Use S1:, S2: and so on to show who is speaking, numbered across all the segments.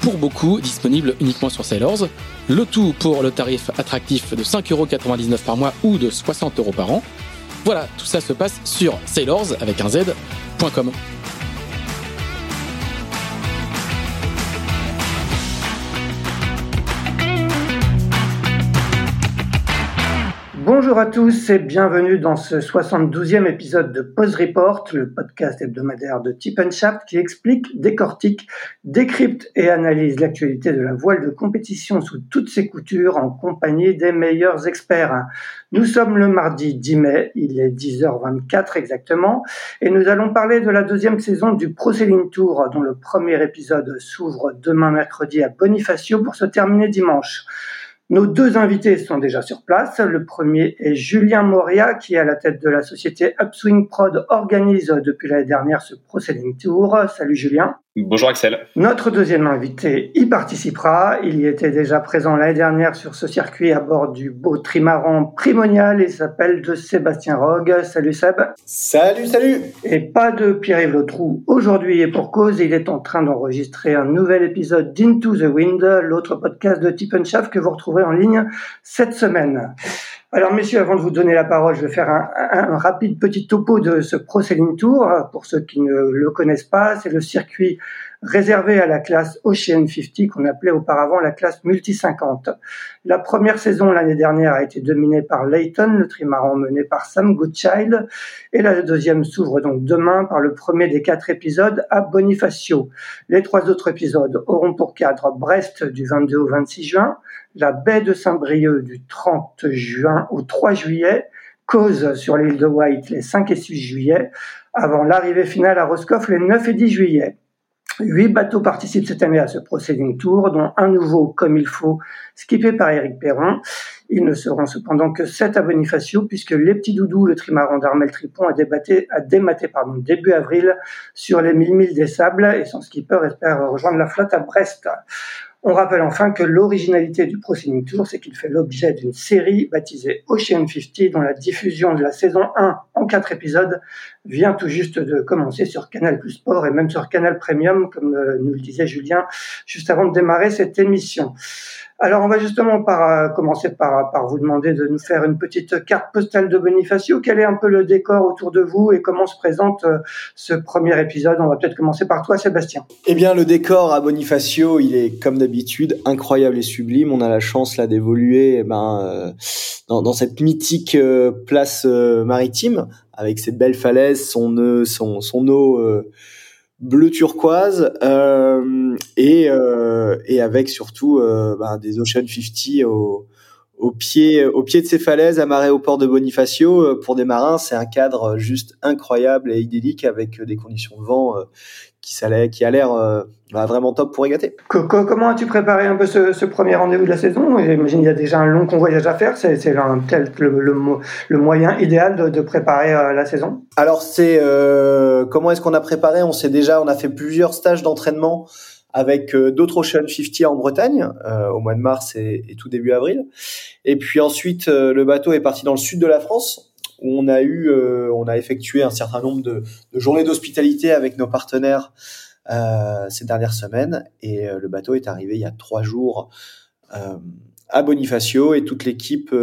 S1: pour beaucoup disponible uniquement sur Sailors. Le tout pour le tarif attractif de 5,99€ par mois ou de 60€ par an. Voilà, tout ça se passe sur sailors avec un z.com.
S2: Bonjour à tous et bienvenue dans ce 72e épisode de Pause Report, le podcast hebdomadaire de Tip Shaft qui explique, décortique, décrypte et analyse l'actualité de la voile de compétition sous toutes ses coutures en compagnie des meilleurs experts. Nous sommes le mardi 10 mai, il est 10h24 exactement, et nous allons parler de la deuxième saison du Pro Sailing Tour dont le premier épisode s'ouvre demain mercredi à Bonifacio pour se terminer dimanche. Nos deux invités sont déjà sur place. Le premier est Julien Moria, qui à la tête de la société Upswing Prod organise depuis l'année dernière ce Pro Tour. Salut Julien.
S3: Bonjour Axel.
S2: Notre deuxième invité y participera. Il y était déjà présent l'année dernière sur ce circuit à bord du beau trimaran primonial. Il s'appelle de Sébastien Rogue. Salut Seb.
S4: Salut, salut.
S2: Et pas de Pierre-Yves Lotrou aujourd'hui et pour cause, il est en train d'enregistrer un nouvel épisode d'Into the Wind, l'autre podcast de Tip Shaft que vous retrouverez en ligne cette semaine. Alors, messieurs, avant de vous donner la parole, je vais faire un, un, rapide petit topo de ce Pro Sailing Tour. Pour ceux qui ne le connaissent pas, c'est le circuit réservé à la classe Ocean 50 qu'on appelait auparavant la classe Multi 50. La première saison l'année dernière a été dominée par Layton, le trimaran mené par Sam Goodchild, et la deuxième s'ouvre donc demain par le premier des quatre épisodes à Bonifacio. Les trois autres épisodes auront pour cadre Brest du 22 au 26 juin, la baie de Saint-Brieuc du 30 juin au 3 juillet, Cause sur l'île de White les 5 et 6 juillet, avant l'arrivée finale à Roscoff les 9 et 10 juillet. Huit bateaux participent cette année à ce Proceeding Tour, dont un nouveau, comme il faut, skippé par Eric Perron. Ils ne seront cependant que sept à Bonifacio, puisque les petits doudous, le trimaran d'Armel Tripon, a, débatté, a dématé pardon, début avril sur les 1000 milles des sables, et son skipper espère rejoindre la flotte à Brest. On rappelle enfin que l'originalité du Pro Tour, c'est qu'il fait l'objet d'une série baptisée Ocean 50, dont la diffusion de la saison 1 en quatre épisodes vient tout juste de commencer sur Canal Plus Sport et même sur Canal Premium, comme euh, nous le disait Julien juste avant de démarrer cette émission. Alors, on va justement par, euh, commencer par, par vous demander de nous faire une petite carte postale de Bonifacio. Quel est un peu le décor autour de vous et comment se présente euh, ce premier épisode? On va peut-être commencer par toi, Sébastien.
S4: Eh bien, le décor à Bonifacio, il est comme d'habitude incroyable et sublime. On a la chance là d'évoluer eh ben, euh, dans, dans, cette mythique place maritime avec ses belles falaises, son, son, son eau bleu turquoise euh, et, euh, et avec surtout euh, bah, des Ocean 50 au, au pied au pied de ces falaises amarrées au port de Bonifacio. Pour des marins c'est un cadre juste incroyable et idyllique avec des conditions de vent qui, qui a l'air euh, bah, vraiment top pour régater.
S2: Comment as-tu préparé un peu ce, ce premier rendez-vous de la saison? J'imagine qu'il y a déjà un long convoyage à faire. C'est le, le, le, moyen idéal de, de préparer euh, la saison?
S4: Alors c'est euh, comment est-ce qu'on a préparé? On sait déjà, on a fait plusieurs stages d'entraînement avec euh, d'autres Ocean 50 en Bretagne euh, au mois de mars et, et, tout début avril. Et puis ensuite, le bateau est parti dans le sud de la France on a eu, euh, on a effectué un certain nombre de, de journées d'hospitalité avec nos partenaires euh, ces dernières semaines. Et euh, le bateau est arrivé il y a trois jours à Bonifacio et toute l'équipe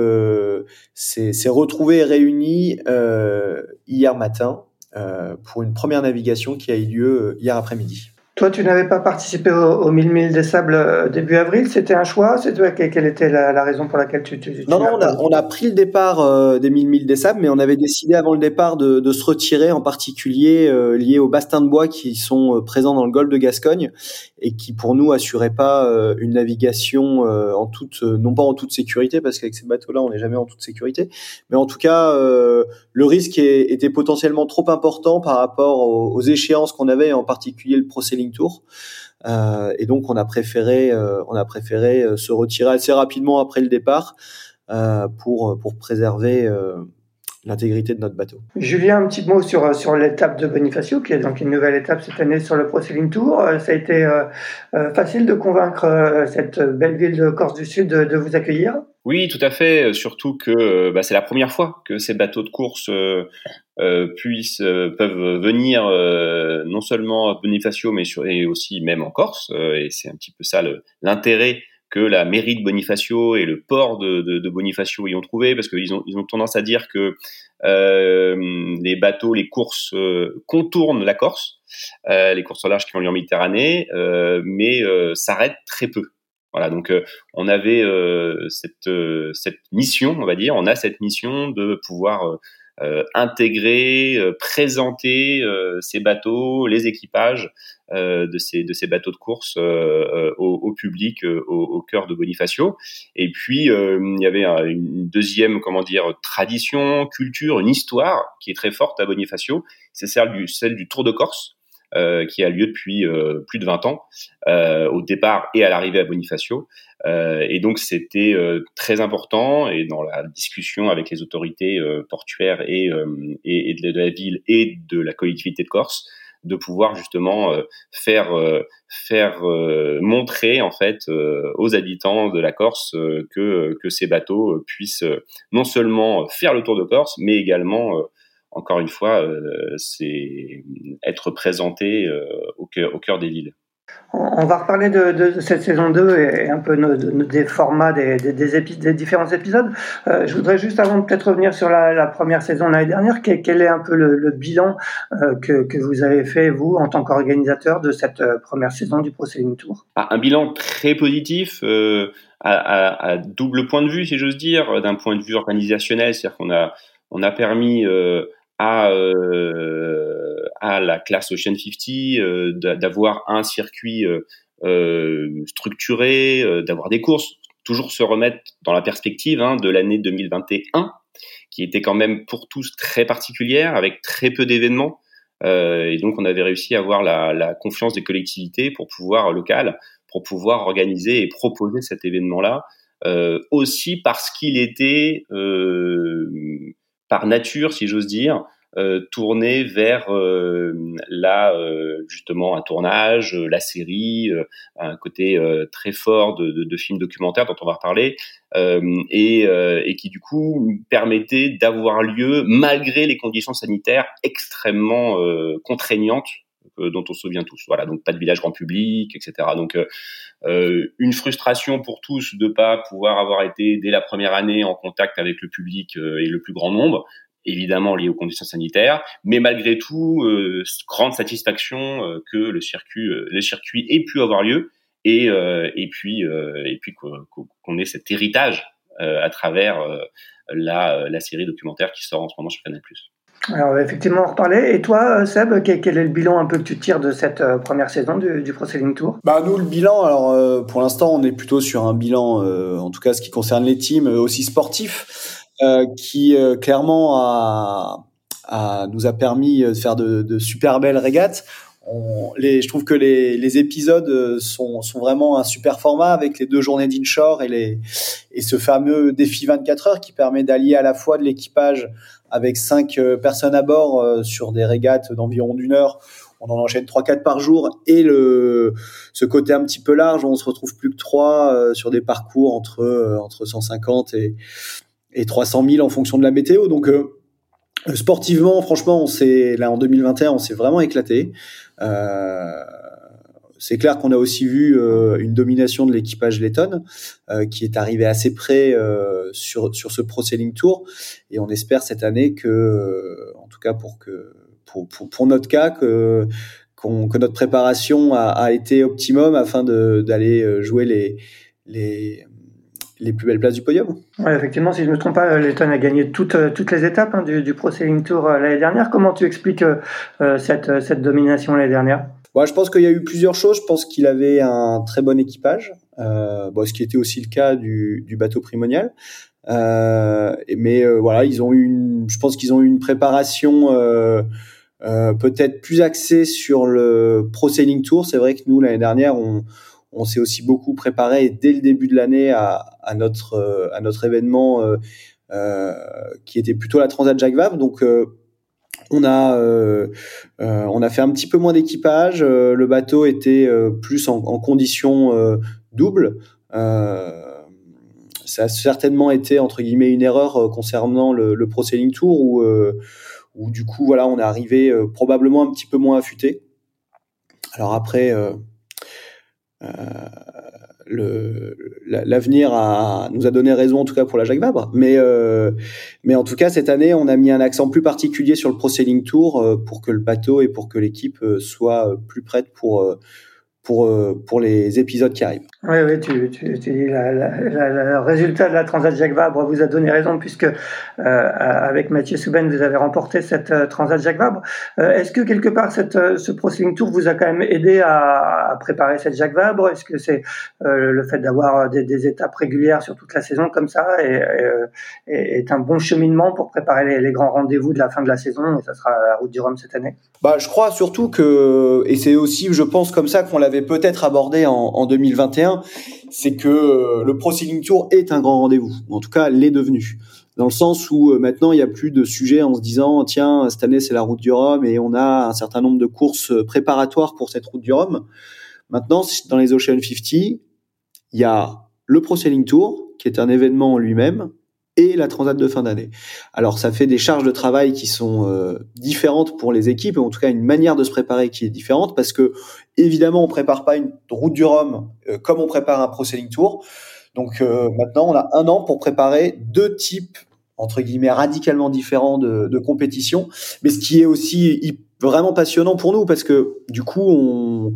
S4: s'est retrouvée et réunie hier matin pour une première navigation qui a eu lieu hier après-midi.
S2: Toi, tu n'avais pas participé au, 1000 milles des sables euh, début avril. C'était un choix C'est quelle était la, raison pour laquelle tu, tu,
S4: Non, non, on a, pris le départ euh, des 1000 milles des sables, mais on avait décidé avant le départ de, se retirer, en particulier euh, lié aux bastins de bois qui sont présents dans le golfe de Gascogne et qui, pour nous, assuraient pas une navigation en toute, non pas en toute sécurité, parce qu'avec ces bateaux-là, on n'est jamais en toute sécurité, mais en tout cas, le risque était potentiellement trop important par rapport aux, échéances qu'on avait, en particulier le Pro Tour. Euh, et donc on a préféré, euh, on a préféré euh, se retirer assez rapidement après le départ pour pour préserver l'intégrité de notre bateau.
S2: Julien, un petit mot sur, sur l'étape de Bonifacio, qui est donc une nouvelle étape cette année sur le Pro Tour. Ça a été facile de convaincre cette belle ville de Corse du Sud de vous accueillir?
S3: Oui, tout à fait. Surtout que euh, bah, c'est la première fois que ces bateaux de course euh, euh puissent peuvent venir non seulement à Bonifacio, mais sur, et aussi même en Corse. et c'est un petit peu ça l'intérêt que la mairie de Bonifacio et le port de, Bonifacio y ont trouvé, parce qu'ils ont ils ont tendance à dire que les bateaux, les courses contournent la Corse, les courses au large qui ont lieu en Méditerranée, mais s'arrêtent très peu. Voilà, donc euh, on avait euh, cette, euh, cette mission, on va dire, on a cette mission de pouvoir intégrer, présenter ces bateaux, les équipages de, ces, de ces bateaux de course au, public, au, cœur de Bonifacio. Et puis il y avait une deuxième, comment dire, tradition, culture, une histoire qui est très forte à Bonifacio. C'est celle du, celle du Tour de Corse. Euh, qui a lieu depuis euh, plus de 20 ans, euh, au départ et à l'arrivée à Bonifacio. et donc c'était très important et dans la discussion avec les autorités portuaires et, et, de, la ville et de la collectivité de Corse, de pouvoir justement faire faire montrer en fait aux habitants de la Corse que que ces bateaux puissent non seulement faire le tour de Corse mais également encore une fois, euh, c'est être présenté euh, au cœur, au cœur des villes.
S2: On va reparler de, cette saison 2 et un peu des formats des, des, différents épisodes. Euh, je voudrais juste avant de peut-être revenir sur la, première saison l'année dernière, quel, est un peu le, bilan que, vous avez fait, vous, en tant qu'organisateur de cette première saison du Pro Tour?
S3: Ah, Un bilan très positif, à, double point de vue, si j'ose dire, d'un point de vue organisationnel, c'est-à-dire qu'on a, on a permis à, euh, à la classe Ocean 50, euh, d'avoir un circuit euh, structuré, d'avoir des courses, toujours se remettre dans la perspective hein, de l'année 2021, qui était quand même pour tous très particulière, avec très peu d'événements. Euh, et donc, on avait réussi à avoir la, la, confiance des collectivités pour pouvoir locales, pour pouvoir organiser et proposer cet événement-là, euh, aussi parce qu'il était euh, par nature, si j'ose dire, euh, tourné vers euh, là justement un tournage, euh, la série, un côté très fort de, de, de, films documentaires dont on va reparler, et, et, qui du coup permettait d'avoir lieu malgré les conditions sanitaires extrêmement contraignantes dont on se souvient tous. Voilà, donc pas de village grand public, etc. Donc euh, une frustration pour tous de pas pouvoir avoir été dès la première année en contact avec le public et le plus grand nombre, évidemment lié aux conditions sanitaires, mais malgré tout, euh, grande satisfaction euh, que le circuit, euh, le circuit ait pu avoir lieu et, et puis, et puis qu'on ait cet héritage à travers la, la série documentaire qui sort en ce moment sur Canal+.
S2: Alors effectivement, on reparlait. Et toi, Seb, quel est le bilan un peu que tu tires de cette première saison du, du Pro Tour?
S4: Bah nous, le bilan, alors pour l'instant, on est plutôt sur un bilan, en tout cas ce qui concerne les teams, aussi sportifs. Euh, qui euh, clairement nous a permis de faire de, super belles régates. Je trouve que les, épisodes sont, sont, vraiment un super format avec les deux journées d'inshore et, les, et ce fameux défi 24 heures qui permet d'allier à la fois de l'équipage avec cinq euh, personnes à bord sur des régates d'environ d'une heure. On en enchaîne trois quatre par jour et le ce côté un petit peu large on se retrouve plus que trois sur des parcours entre entre 150 et et 300 000 en fonction de la météo. Donc euh, sportivement, franchement, on là en 2021, on s'est vraiment éclaté. C'est clair qu'on a aussi vu euh, une domination de l'équipage Letton euh, qui est arrivé assez près euh, sur sur ce Pro Sailing Tour et on espère cette année que, en tout cas pour que pour, pour, notre cas, que que notre préparation a, été optimum afin d'aller jouer les, les, les plus belles places du podium.
S2: Effectivement, si je ne me trompe pas, Letton a gagné toutes, toutes les étapes hein, du, du, Pro Sailing Tour l'année dernière. Comment tu expliques cette, cette domination l'année dernière?
S4: Je pense qu'il y a eu plusieurs choses. Je pense qu'il avait un très bon équipage, euh, bon, ce qui était aussi le cas du, du bateau primonial. Euh, mais euh, voilà, ils ont eu, une, je pense qu'ils ont eu une préparation euh, euh, peut-être plus axée sur le Pro Sailing Tour. C'est vrai que nous l'année dernière, on, on s'est aussi beaucoup préparé dès le début de l'année à, à, notre à notre événement qui était plutôt la Transat Jacques Vabre. Donc on a, euh, euh, on a fait un petit peu moins d'équipage. Euh, le bateau était plus en, en condition double. ça a certainement été entre guillemets une erreur concernant le, le Tour où, où du coup voilà on est arrivé probablement un petit peu moins affûté. Alors après, l'avenir a nous a donné raison en tout cas pour la Jacques Vabre. Mais euh, mais en tout cas cette année on a mis un accent plus particulier sur le Pro Sailing Tour euh, pour que le bateau et pour que l'équipe euh, soit plus prête pour pour, euh, pour les épisodes qui arrivent.
S2: Oui, oui, tu, tu, tu dis la, la, le résultat de la Transat Jacques Vabre vous a donné raison puisque euh, avec Mathieu Souben vous avez remporté cette euh, Transat Jacques Vabre. Euh, Est-ce que quelque part cette, ce Pro Tour vous a quand même aidé à, à préparer cette Jacques Vabre? Est-ce que c'est le fait d'avoir des, des, étapes régulières sur toute la saison comme ça et, et, est un bon cheminement pour préparer les, les grands rendez-vous de la fin de la saison et ça sera la route du Rhum cette année?
S4: Bah, je crois surtout que et c'est aussi, je pense, comme ça qu'on l'avait peut-être abordé en, en 2021, c'est que euh, le Pro Sailing Tour est un grand rendez-vous. En tout cas, l'est devenu. Dans le sens où euh, maintenant, il n'y a plus de sujet en se disant, tiens, cette année, c'est la route du Rhum et on a un certain nombre de courses préparatoires pour cette route du Rhum. Maintenant, dans les Ocean 50, il y a le Pro Sailing Tour, qui est un événement en lui-même, et la transat de fin d'année. Alors ça fait des charges de travail qui sont euh, différentes pour les équipes, en tout cas une manière de se préparer qui est différente, parce que évidemment on prépare pas une route du Rhum euh, comme on prépare un Pro Sailing Tour. Donc euh, maintenant on a un an pour préparer deux types entre guillemets radicalement différents de, de compétition, mais ce qui est aussi vraiment passionnant pour nous parce que du coup on,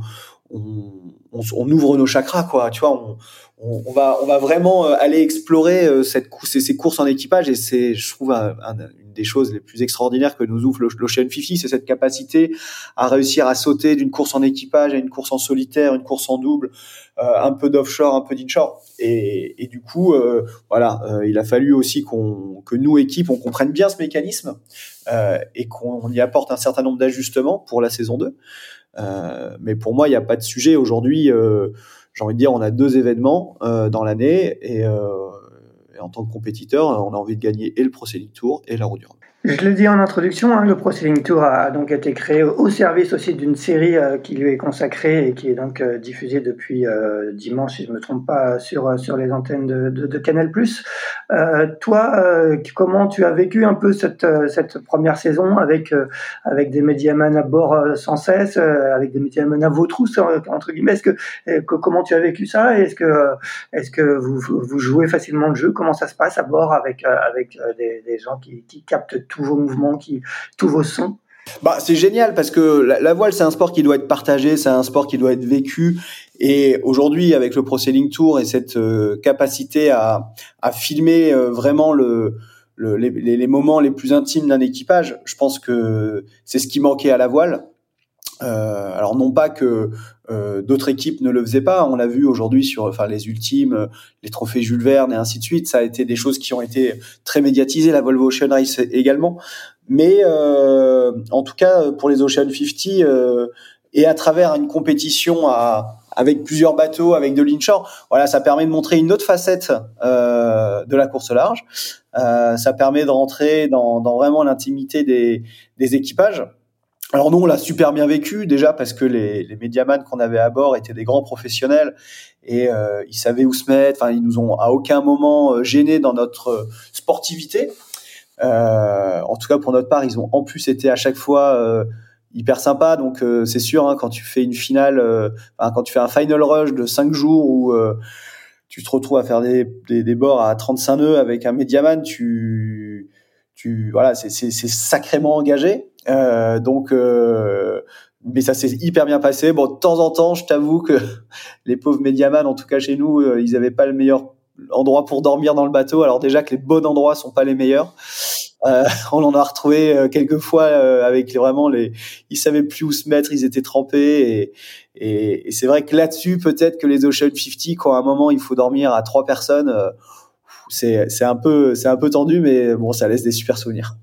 S4: on, on ouvre nos chakras quoi, tu vois, on, on, va on va vraiment euh, aller explorer euh, cette ces, ces courses en équipage et c'est je trouve une des choses les plus extraordinaires que nous ouvre l'Ocean 50 c'est cette capacité à réussir à sauter d'une course en équipage à une course en solitaire une course en double euh, un peu d'offshore un peu d'inshore. Et, et du coup voilà il a fallu aussi qu'on que nous équipes on comprenne bien ce mécanisme et qu'on y apporte un certain nombre d'ajustements pour la saison 2 mais pour moi il n'y a pas de sujet aujourd'hui j'ai envie de dire, on a deux événements euh, dans l'année et, euh, et, en tant que compétiteur, on a envie de gagner et le Pro Tour et la Route du Rhum.
S2: Je l'ai dit en introduction, hein, le Pro Sailing Tour a donc été créé au service aussi d'une série euh, qui lui est consacrée et qui est donc euh, diffusée depuis euh, dimanche, si je me trompe pas, sur sur les antennes de, de, de Canal+. toi, comment tu as vécu un peu cette cette première saison avec avec des médiamans à bord sans cesse, avec des médiamans à vos trousses entre guillemets? Est-ce que, comment tu as vécu ça? Est-ce que est-ce que vous vous jouez facilement le jeu? Comment ça se passe à bord avec avec des, des gens qui, qui captent tous vos mouvements, tous vos sons.
S4: Bah, c'est génial parce que la, voile, c'est un sport qui doit être partagé, c'est un sport qui doit être vécu. Et aujourd'hui, avec le Pro Sailing Tour et cette euh, capacité à, filmer euh, vraiment le, le les, les, moments les plus intimes d'un équipage, je pense que c'est ce qui manquait à la voile. Euh, alors non pas que euh, d'autres équipes ne le faisaient pas, on l'a vu aujourd'hui sur enfin les ultimes, les trophées Jules Verne et ainsi de suite, ça a été des choses qui ont été très médiatisées, la Volvo Ocean Race également, mais euh, en tout cas pour les Ocean 50 euh, et à travers une compétition à, avec plusieurs bateaux, avec de l'inshore, voilà, ça permet de montrer une autre facette euh, de la course large. Euh, ça permet de rentrer dans, dans vraiment l'intimité des, des équipages. Alors nous, on l'a super bien vécu déjà parce que les, les médiamans qu'on avait à bord étaient des grands professionnels et euh, ils savaient où se mettre. Enfin, ils nous ont à aucun moment euh, gênés dans notre euh, sportivité. Euh, en tout cas, pour notre part, ils ont en plus été à chaque fois euh, hyper sympas. Donc c'est sûr, hein, quand tu fais une finale, enfin, quand tu fais un final rush de 5 jours où tu te retrouves à faire des, des, des bords à 35 nœuds avec un médiaman, tu tu voilà, c'est sacrément engagé. Euh, donc, euh, mais ça s'est hyper bien passé. Bon, de temps en temps, je t'avoue que les pauvres médiamans, en tout cas chez nous, euh, ils avaient pas le meilleur endroit pour dormir dans le bateau. Alors déjà que les bons endroits sont pas les meilleurs. Euh, on en a retrouvé euh, quelques fois avec vraiment les, ils savaient plus où se mettre, ils étaient trempés et, et, c'est vrai que là-dessus peut-être que les Ocean 50 quand à un moment il faut dormir à trois personnes, c'est un peu c'est un peu tendu mais bon ça laisse des super souvenirs.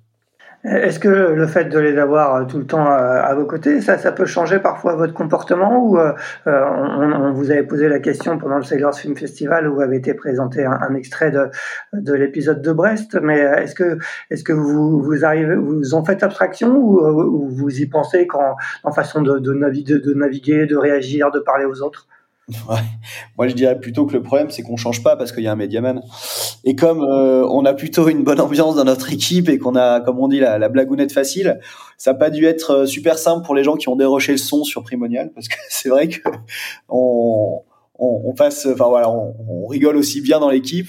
S2: Est-ce que le fait de les avoir euh, tout le temps euh, à vos côtés, ça, ça peut changer parfois votre comportement ou euh, on, vous avait posé la question pendant le Sailors Film Festival où avait été présenté un, extrait de, de l'épisode de Brest, mais est-ce que est-ce que vous vous arrivez vous en faites abstraction ou, vous y pensez quand en façon de, de, naviguer, de naviguer, de réagir, de parler aux autres?
S4: Ouais. Moi, je dirais plutôt que le problème, c'est qu'on change pas parce qu'il y a un médiaman. Et comme euh, on a plutôt une bonne ambiance dans notre équipe et qu'on a, comme on dit, la, la blagounette facile, ça n'a pas dû être euh, super simple pour les gens qui ont déroché le son sur Primonial parce que c'est vrai que on, on, on, passe, enfin voilà, on, on, rigole aussi bien dans l'équipe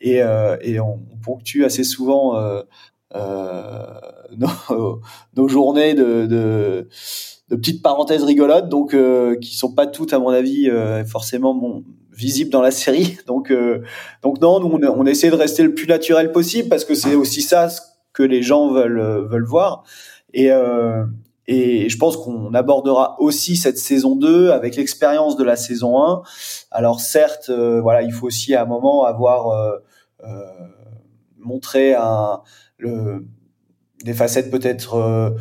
S4: et, euh, et on, ponctue assez souvent euh, euh nos, nos, journées de, de de petites parenthèses rigolotes, donc euh, qui sont pas toutes à mon avis euh, forcément bon, visibles dans la série. Donc euh, donc non, nous on, on, essaie de rester le plus naturel possible parce que c'est aussi ça que les gens veulent euh, veulent voir. Et euh, et je pense qu'on abordera aussi cette saison 2 avec l'expérience de la saison 1. Alors certes, voilà, il faut aussi à un moment avoir montré un, le, des facettes peut-être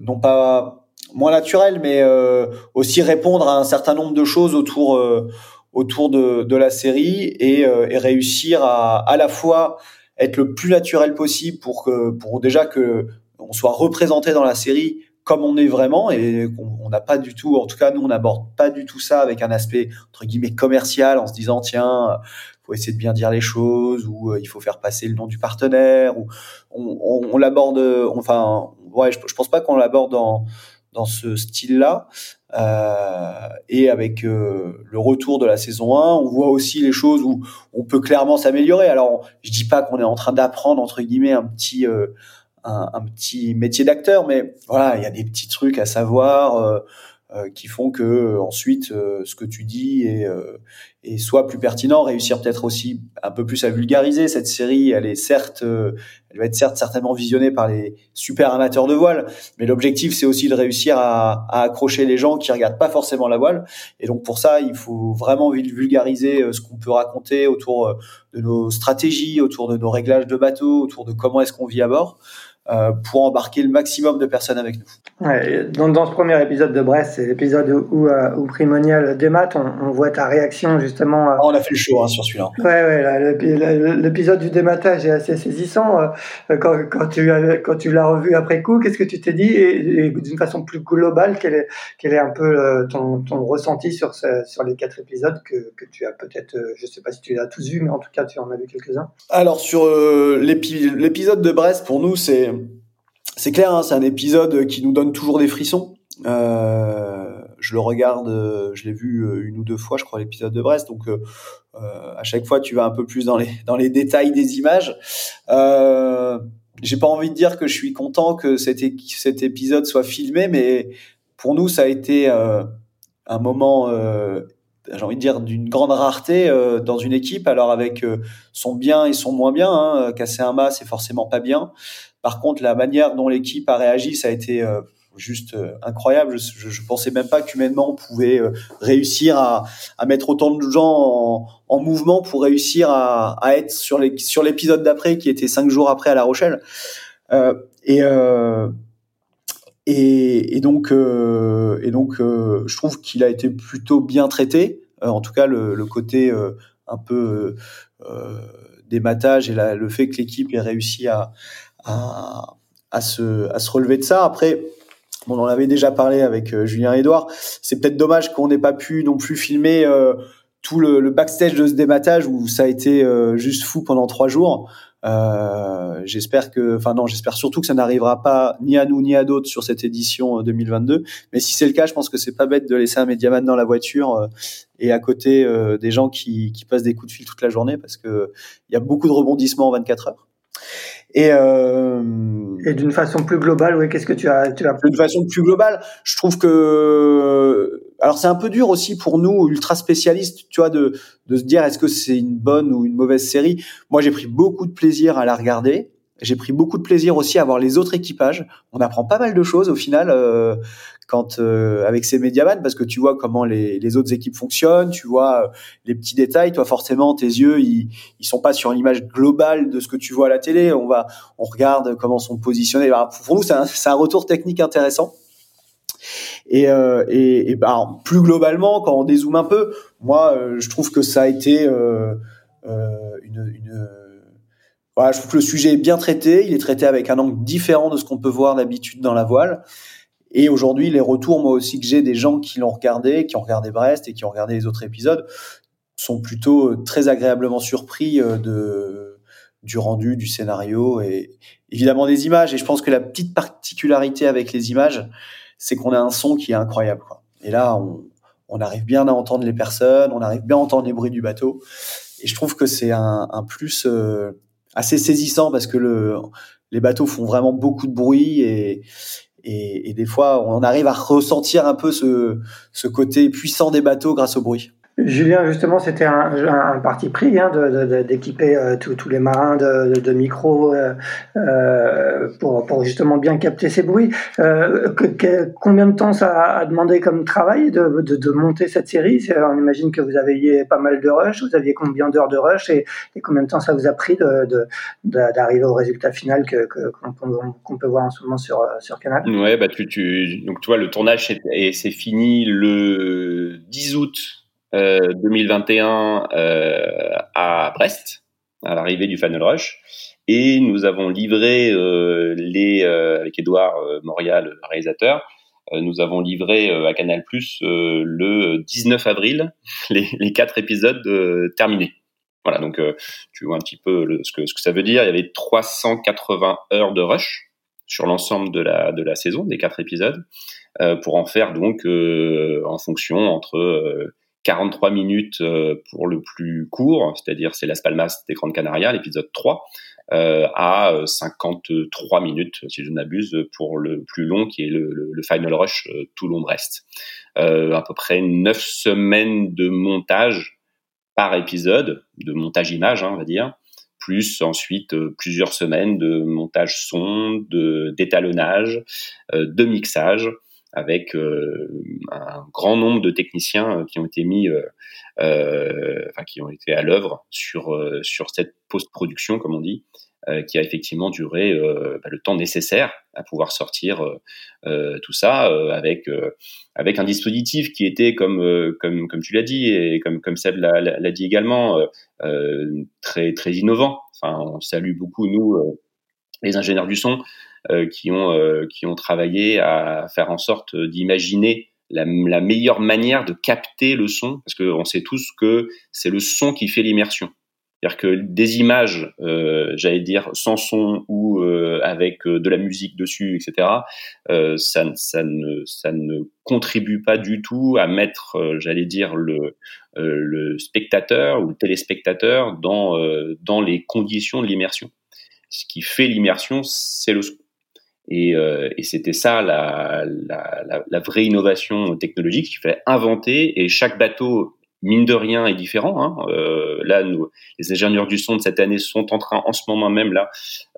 S4: non pas moins naturel, mais euh, aussi répondre à un certain nombre de choses autour euh, autour de, de, la série et, euh, et, réussir à à la fois être le plus naturel possible pour que pour déjà que on soit représenté dans la série comme on est vraiment et qu'on n'a pas du tout, en tout cas nous on n'aborde pas du tout ça avec un aspect entre guillemets commercial en se disant tiens faut essayer de bien dire les choses ou il faut faire passer le nom du partenaire ou on, on, l'aborde enfin ouais je, je pense pas qu'on l'aborde dans dans ce style-là. Euh, et avec euh, le retour de la saison 1, on voit aussi les choses où on peut clairement s'améliorer. Alors, je dis pas qu'on est en train d'apprendre entre guillemets un petit euh, un, un, petit métier d'acteur, mais voilà, il y a des petits trucs à savoir. Euh, euh, qui font que euh, ensuite euh, ce que tu dis est, est soit plus pertinent, réussir peut-être aussi un peu plus à vulgariser cette série. Elle est certes, elle va être certes certainement visionnée par les super amateurs de voile, mais l'objectif c'est aussi de réussir à, à, accrocher les gens qui regardent pas forcément la voile. Et donc pour ça, il faut vraiment vulgariser ce qu'on peut raconter autour de nos stratégies, autour de nos réglages de bateau, autour de comment est-ce qu'on vit à bord. Euh, pour embarquer le maximum de personnes avec nous.
S2: Ouais, dans, dans, ce premier épisode de Brest, c'est l'épisode où, euh, où, Primonial démat, on, on, voit ta réaction justement.
S4: Euh... on a fait le show hein, sur celui-là.
S2: Ouais, ouais, l'épisode du dématage est assez saisissant. Euh, quand, quand, tu quand tu l'as revu après coup, qu'est-ce que tu t'es dit? Et, et d'une façon plus globale, quel est, quel est un peu euh, ton, ton ressenti sur, ce, sur les quatre épisodes que, que tu as peut-être, je sais pas si tu les as tous vus, mais en tout cas tu en as vu quelques-uns.
S4: Alors sur l'épisode de Brest, pour nous, c'est c'est clair, hein, c'est un épisode qui nous donne toujours des frissons. Euh, je le regarde, je l'ai vu euh, une ou deux fois, je crois, l'épisode de Brest. Donc, euh, euh, à chaque fois, tu vas un peu plus dans les dans les détails des images. Euh, J'ai pas envie de dire que je suis content que cet, épisode soit filmé, mais pour nous, ça a été euh, un moment j'ai envie de dire d'une grande rareté euh, dans une équipe alors avec euh, son bien et son moins bien hein. casser un mât c'est forcément pas bien par contre, la manière dont l'équipe a réagi, ça a été euh, juste euh, incroyable. Je, je, pensais même pas qu'humainement on pouvait euh, réussir à, mettre autant de gens en, en mouvement pour réussir à, être sur l'épisode d'après qui était cinq jours après à La Rochelle. Et, donc je trouve qu'il a été plutôt bien traité. en tout cas, le, côté un peu dématage et le fait que l'équipe ait réussi à à, à, se, à se relever de ça. Après, on en avait déjà parlé avec euh, Julien Edouard. C'est peut-être dommage qu'on n'ait pas pu non plus filmer euh, tout le, le, backstage de ce dématage où ça a été euh, juste fou pendant trois jours. Euh, j'espère que, enfin non, j'espère surtout que ça n'arrivera pas ni à nous ni à d'autres sur cette édition 2022. Mais si c'est le cas, je pense que c'est pas bête de laisser un médiaman dans la voiture et à côté des gens qui, qui passent des coups de fil toute la journée parce que il y a beaucoup de rebondissements en 24 heures.
S2: Et, euh, et d'une façon plus globale, oui, qu'est-ce que tu as, tu as
S4: D'une façon plus globale, je trouve que alors c'est un peu dur aussi pour nous ultra spécialistes, tu vois, de de se dire est-ce que c'est une bonne ou une mauvaise série? Moi, j'ai pris beaucoup de plaisir à la regarder. J'ai pris beaucoup de plaisir aussi à voir les autres équipages. On apprend pas mal de choses au final euh, quand euh, avec ces médiamans parce que tu vois comment les, autres équipes fonctionnent, tu vois euh, les petits détails. Toi forcément tes yeux ils ils sont pas sur l'image globale de ce que tu vois à la télé. On va on regarde comment sont positionnés. pour nous c'est un, un retour technique intéressant. Et, euh, et, et bah, plus globalement, quand on dézoome un peu, moi, je trouve que ça a été euh, une, une voilà, je trouve que le sujet est bien traité. Il est traité avec un angle différent de ce qu'on peut voir d'habitude dans la voile. Et aujourd'hui, les retours, moi aussi, que j'ai des gens qui l'ont regardé, qui ont regardé Brest et qui ont regardé les autres épisodes, sont plutôt euh, très agréablement surpris euh, de, du rendu, du scénario et évidemment des images. Et je pense que la petite particularité avec les images, c'est qu'on a un son qui est incroyable. Et là, on, arrive bien à entendre les personnes, on arrive bien à entendre les bruits du bateau. Et je trouve que c'est un, plus euh, assez saisissant parce que le, les bateaux font vraiment beaucoup de bruit et, et, des fois on arrive à ressentir un peu ce côté puissant des bateaux grâce au bruit.
S2: Julien, justement, c'était un, un, parti pris hein, d'équiper de, de, euh, tous les marins de, de micros euh, euh, pour, pour, justement bien capter ces bruits. Euh, que, combien de temps ça a demandé comme travail de, monter cette série? On imagine que vous aviez pas mal de rush. Vous aviez combien d'heures de rush et, et, combien de temps ça vous a pris d'arriver au résultat final que qu'on peut voir en ce moment sur sur Canal?
S3: Ouais, bah tu, tu donc tu vois le tournage c'est fini le 10 août 2021 euh, à Brest, à l'arrivée du Final Rush. Et nous avons livré euh, les euh, avec Edouard Morial, le réalisateur, nous avons livré à Canal Plus le 19 avril les, les quatre épisodes terminés. Voilà, donc tu vois un petit peu ce, que, ce que ça veut dire. Il y avait 380 heures de rush sur l'ensemble de la, de la saison, des quatre épisodes, pour en faire donc en fonction entre 43 minutes euh, pour le plus court, c'est-à-dire c'est Las Palmas des Grandes Canaria, l'épisode 3, euh, à 53 minutes, si je n'abuse, pour le plus long, qui est le, Final Rush euh, Toulon-Brest. Euh, à peu près 9 semaines de montage par épisode, de montage image, hein, on va dire, plus ensuite plusieurs semaines de montage son, d'étalonnage, de mixage, avec euh, un grand nombre de techniciens euh, qui ont été mis, euh, enfin qui ont été à l'œuvre sur sur cette post-production, comme on dit, qui a effectivement duré bah, le temps nécessaire à pouvoir sortir tout ça avec avec un dispositif qui était comme comme comme tu l'as dit et comme comme Seb l'a dit également très très innovant. Enfin, on salue beaucoup nous les ingénieurs du son qui ont euh, qui ont travaillé à faire en sorte d'imaginer la, la, meilleure manière de capter le son, parce qu'on sait tous que c'est le son qui fait l'immersion. C'est-à-dire que des images, euh, j'allais dire sans son ou euh, avec de la musique dessus, etc., euh, ça, ça, ne, ça ne contribue pas du tout à mettre, j'allais dire, le, le spectateur ou le téléspectateur dans, dans les conditions de l'immersion. Ce qui fait l'immersion, c'est le son. Et, euh, et c'était ça la, la, vraie innovation technologique qu'il fallait inventer. Et chaque bateau, mine de rien, est différent. Hein. Euh, là, les ingénieurs du son de cette année sont en train, en ce moment même là,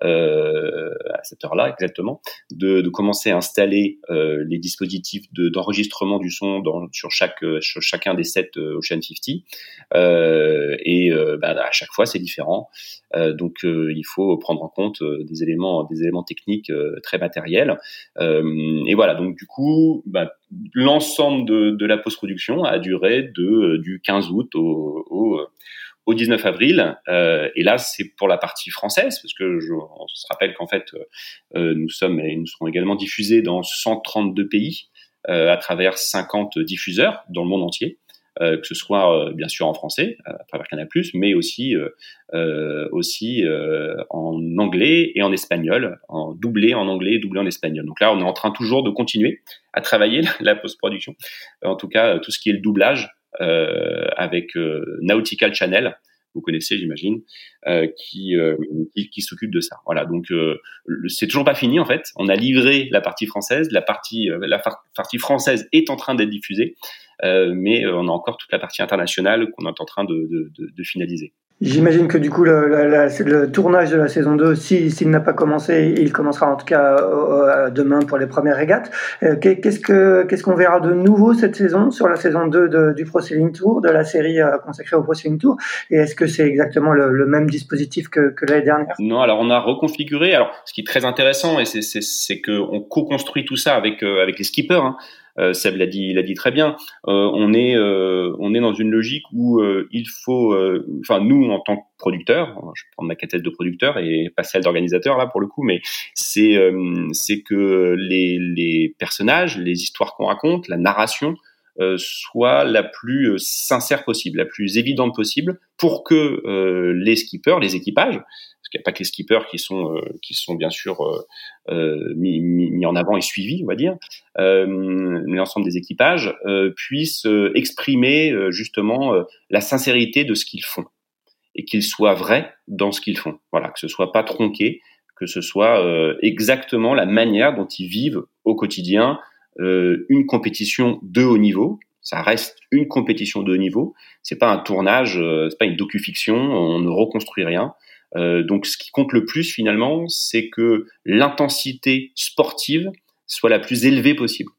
S3: euh, à cette heure-là exactement, de, commencer à installer euh, les dispositifs d'enregistrement du son dans, sur sur chacun des sept euh, Ocean 50. et ben, à chaque fois, c'est différent. Euh, donc euh, il faut prendre en compte euh, des éléments, des éléments techniques très matériels. et voilà, donc du coup, bah, l'ensemble de, de, la post-production a duré de, du 15 août au, au au 19 avril. Euh, et là, c'est pour la partie française, parce que je, on se rappelle qu'en fait, euh, nous sommes et nous serons également diffusés dans 132 pays euh, à travers 50 diffuseurs dans le monde entier. Euh, que ce soit euh, bien sûr en français à travers Canal+, mais aussi euh, aussi en anglais et en espagnol, en doublé en anglais doublé en espagnol. Donc là, on est en train toujours de continuer à travailler la post-production. En tout cas, tout ce qui est le doublage avec Nautical Channel, vous connaissez, j'imagine, qui, qui, qui s'occupe de ça. Voilà, donc c'est toujours pas fini en fait. On a livré la partie française, la partie la partie française est en train d'être diffusée, mais on a encore toute la partie internationale qu'on est en train de, de finaliser.
S2: J'imagine que du coup, le, le, tournage de la saison 2, s'il n'a pas commencé, il commencera en tout cas euh, demain pour les premières régates. Euh, qu'est-ce que qu'est-ce qu'on verra de nouveau cette saison sur la saison 2 de, du Pro Sailing Tour, de la série euh, consacrée au Pro Sailing Tour? Et est-ce que c'est exactement le, même dispositif que, que l'année dernière?
S3: Non, alors on a reconfiguré. Alors, ce qui est très intéressant, et c'est qu'on co-construit tout ça avec avec les skippers. Hein. Euh, Seb l'a dit, très bien. Euh, on est euh, on est dans une logique où il faut, enfin nous en tant que producteurs, je prendre ma casquette de producteur et pas celle d'organisateur là pour le coup, mais c'est que les les personnages, les histoires qu'on raconte, la narration soit la plus sincère possible, la plus évidente possible, pour que les skippers, les équipages, parce qu'il n'y a pas que les skippers qui sont euh, qui sont bien sûr euh, euh, mis, mis, en avant et suivis, on va dire, mais l'ensemble des équipages puissent exprimer justement la sincérité de ce qu'ils font et qu'ils soient vrais dans ce qu'ils font. Voilà, que ce soit pas tronqué, que ce soit exactement la manière dont ils vivent au quotidien une compétition de haut niveau, ça reste une compétition de haut niveau. C'est pas un tournage, c'est pas une docu-fiction. On ne reconstruit rien. Euh, donc, ce qui compte le plus finalement, c'est que l'intensité sportive soit la plus élevée possible.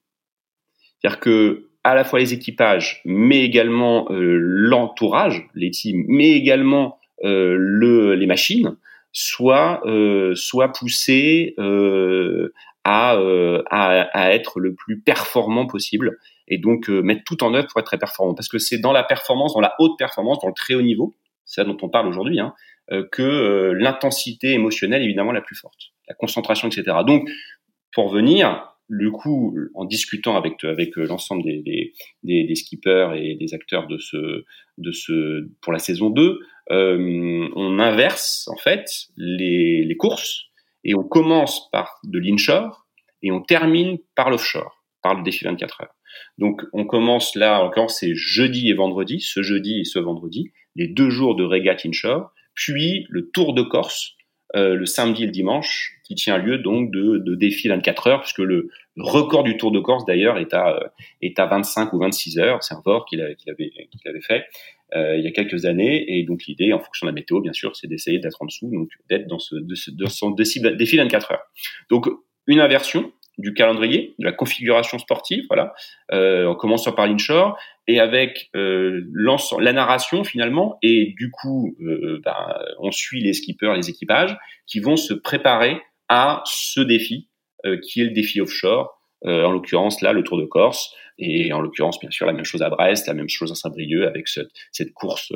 S3: C'est-à-dire que à la fois les équipages, mais également euh, l'entourage, les teams, mais également euh, le, les machines, soient, soient poussés euh, à, à, être le plus performant possible et donc mettre tout en œuvre pour être très performant. Parce que c'est dans la performance, dans la haute performance, dans le très haut niveau, c'est ça dont on parle aujourd'hui, hein, que euh, l'intensité émotionnelle évidemment la plus forte, la concentration, etc. Donc, pour venir, le coup, en discutant avec avec euh, l'ensemble des, des, skippers et des acteurs de ce de ce pour la saison 2, euh, on inverse en fait les, les courses et on commence par de l'inshore et on termine par l'offshore, par le défi 24 heures. Donc on commence là encore c'est jeudi et vendredi, ce jeudi et ce vendredi, les deux jours de régate inshore puis le Tour de Corse euh, le samedi et le dimanche, qui tient lieu donc de, de défi 24 heures, puisque le, record du Tour de Corse d'ailleurs est à euh, est à 25 ou 26 heures. C'est un VOR qu'il avait qu'il avait, avait fait euh, il y a quelques années, et donc l'idée, en fonction de la météo, bien sûr, c'est d'essayer d'être en dessous, donc d'être dans ce, de ce, de son défi 24 heures. Donc une inversion du calendrier, de la configuration sportive, voilà. Euh, en commençant par l'inshore et avec euh, la narration finalement et du coup, euh, ben, on suit les skippers, les équipages qui vont se préparer à ce défi euh, qui est le défi offshore. Euh, en l'occurrence là, le Tour de Corse, et en l'occurrence, bien sûr, la même chose à Brest, la même chose à Saint-Brieuc, avec cette, cette course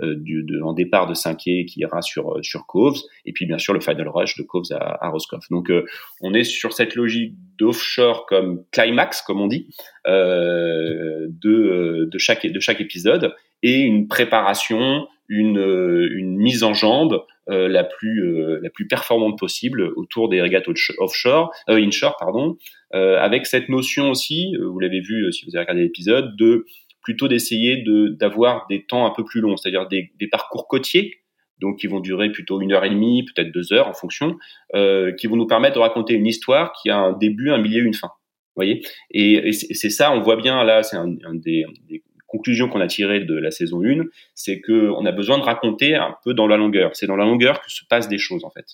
S3: euh, du, de, en départ de 5 qui ira sur, euh, sur Coves, et puis bien sûr le Final Rush de Coves à, à Roscoff. Donc euh, on est sur cette logique d'offshore comme climax, comme on dit, euh, de, de, chaque, de chaque épisode, et une préparation, une, une mise en jambe euh, la plus euh, la plus performante possible autour des régates offshore, euh, inshore pardon, avec cette notion aussi, vous l'avez vu si vous avez regardé l'épisode, de plutôt d'essayer de d'avoir des temps un peu plus longs, c'est-à-dire des, des parcours côtiers donc qui vont durer plutôt une heure et demie, peut-être deux heures en fonction, euh, qui vont nous permettre de raconter une histoire qui a un début, un milieu, une fin. Vous voyez? Et, et c'est ça, on voit bien là, c'est un, un, des, des, conclusion qu'on a tirée de la saison 1, c'est que on a besoin de raconter un peu dans la longueur. C'est dans la longueur que se passent des choses en fait,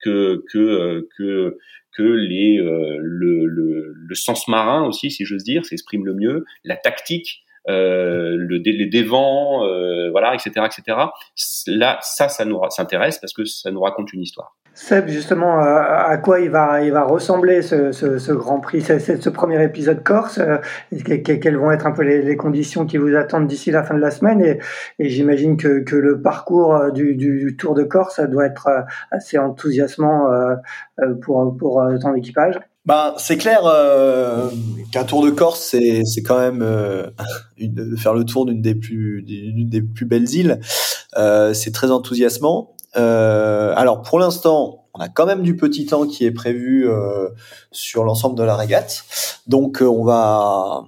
S3: que que euh, que que les euh, le, le, le, sens marin aussi, si j'ose dire, s'exprime le mieux, la tactique, euh, le les dévents, euh, voilà, etc., etc. Là, ça, ça nous s'intéresse parce que ça nous raconte une histoire.
S2: Seb, justement, euh, à quoi il va, ressembler ce, Grand Prix, ce, premier épisode Corse euh, Quelles vont être un peu les, conditions qui vous attendent d'ici la fin de la semaine Et, j'imagine que, le parcours euh, du, Tour de Corse doit être assez enthousiasmant pour, ton équipage.
S4: Bah, c'est clair qu'un tour de Corse, c'est, quand même faire le tour d'une des plus, belles îles. C'est très enthousiasmant. Euh, alors pour l'instant, on a quand même du petit temps qui est prévu euh, sur l'ensemble de la régate. Donc euh, on va,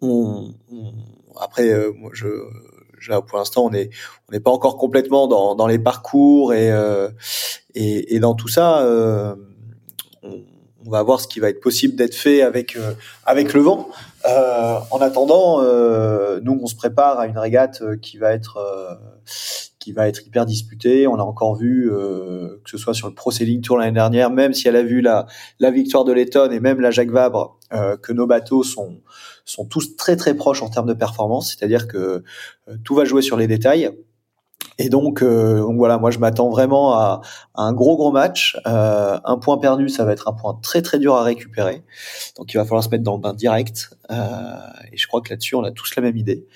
S4: on, on, après, moi je pour l'instant, on est on n'est pas encore complètement dans, dans les parcours et, et, et dans tout ça. On, on, va voir ce qui va être possible d'être fait avec avec le vent. en attendant, nous, on se prépare à une régate qui va être qui va être hyper disputé. On a encore vu, euh, que ce soit sur le Pro Tour l'année dernière, même si elle a vu la, la victoire de Letton et même la Jacques Vabre, euh, que nos bateaux sont, sont tous très très proches en termes de performance. C'est-à-dire que euh, tout va jouer sur les détails. Et donc, euh, donc voilà, moi je m'attends vraiment à, un gros gros match. Euh, un point perdu, ça va être un point très très dur à récupérer. Donc il va falloir se mettre dans le bain direct. Euh, et je crois que là-dessus, on a tous la même idée.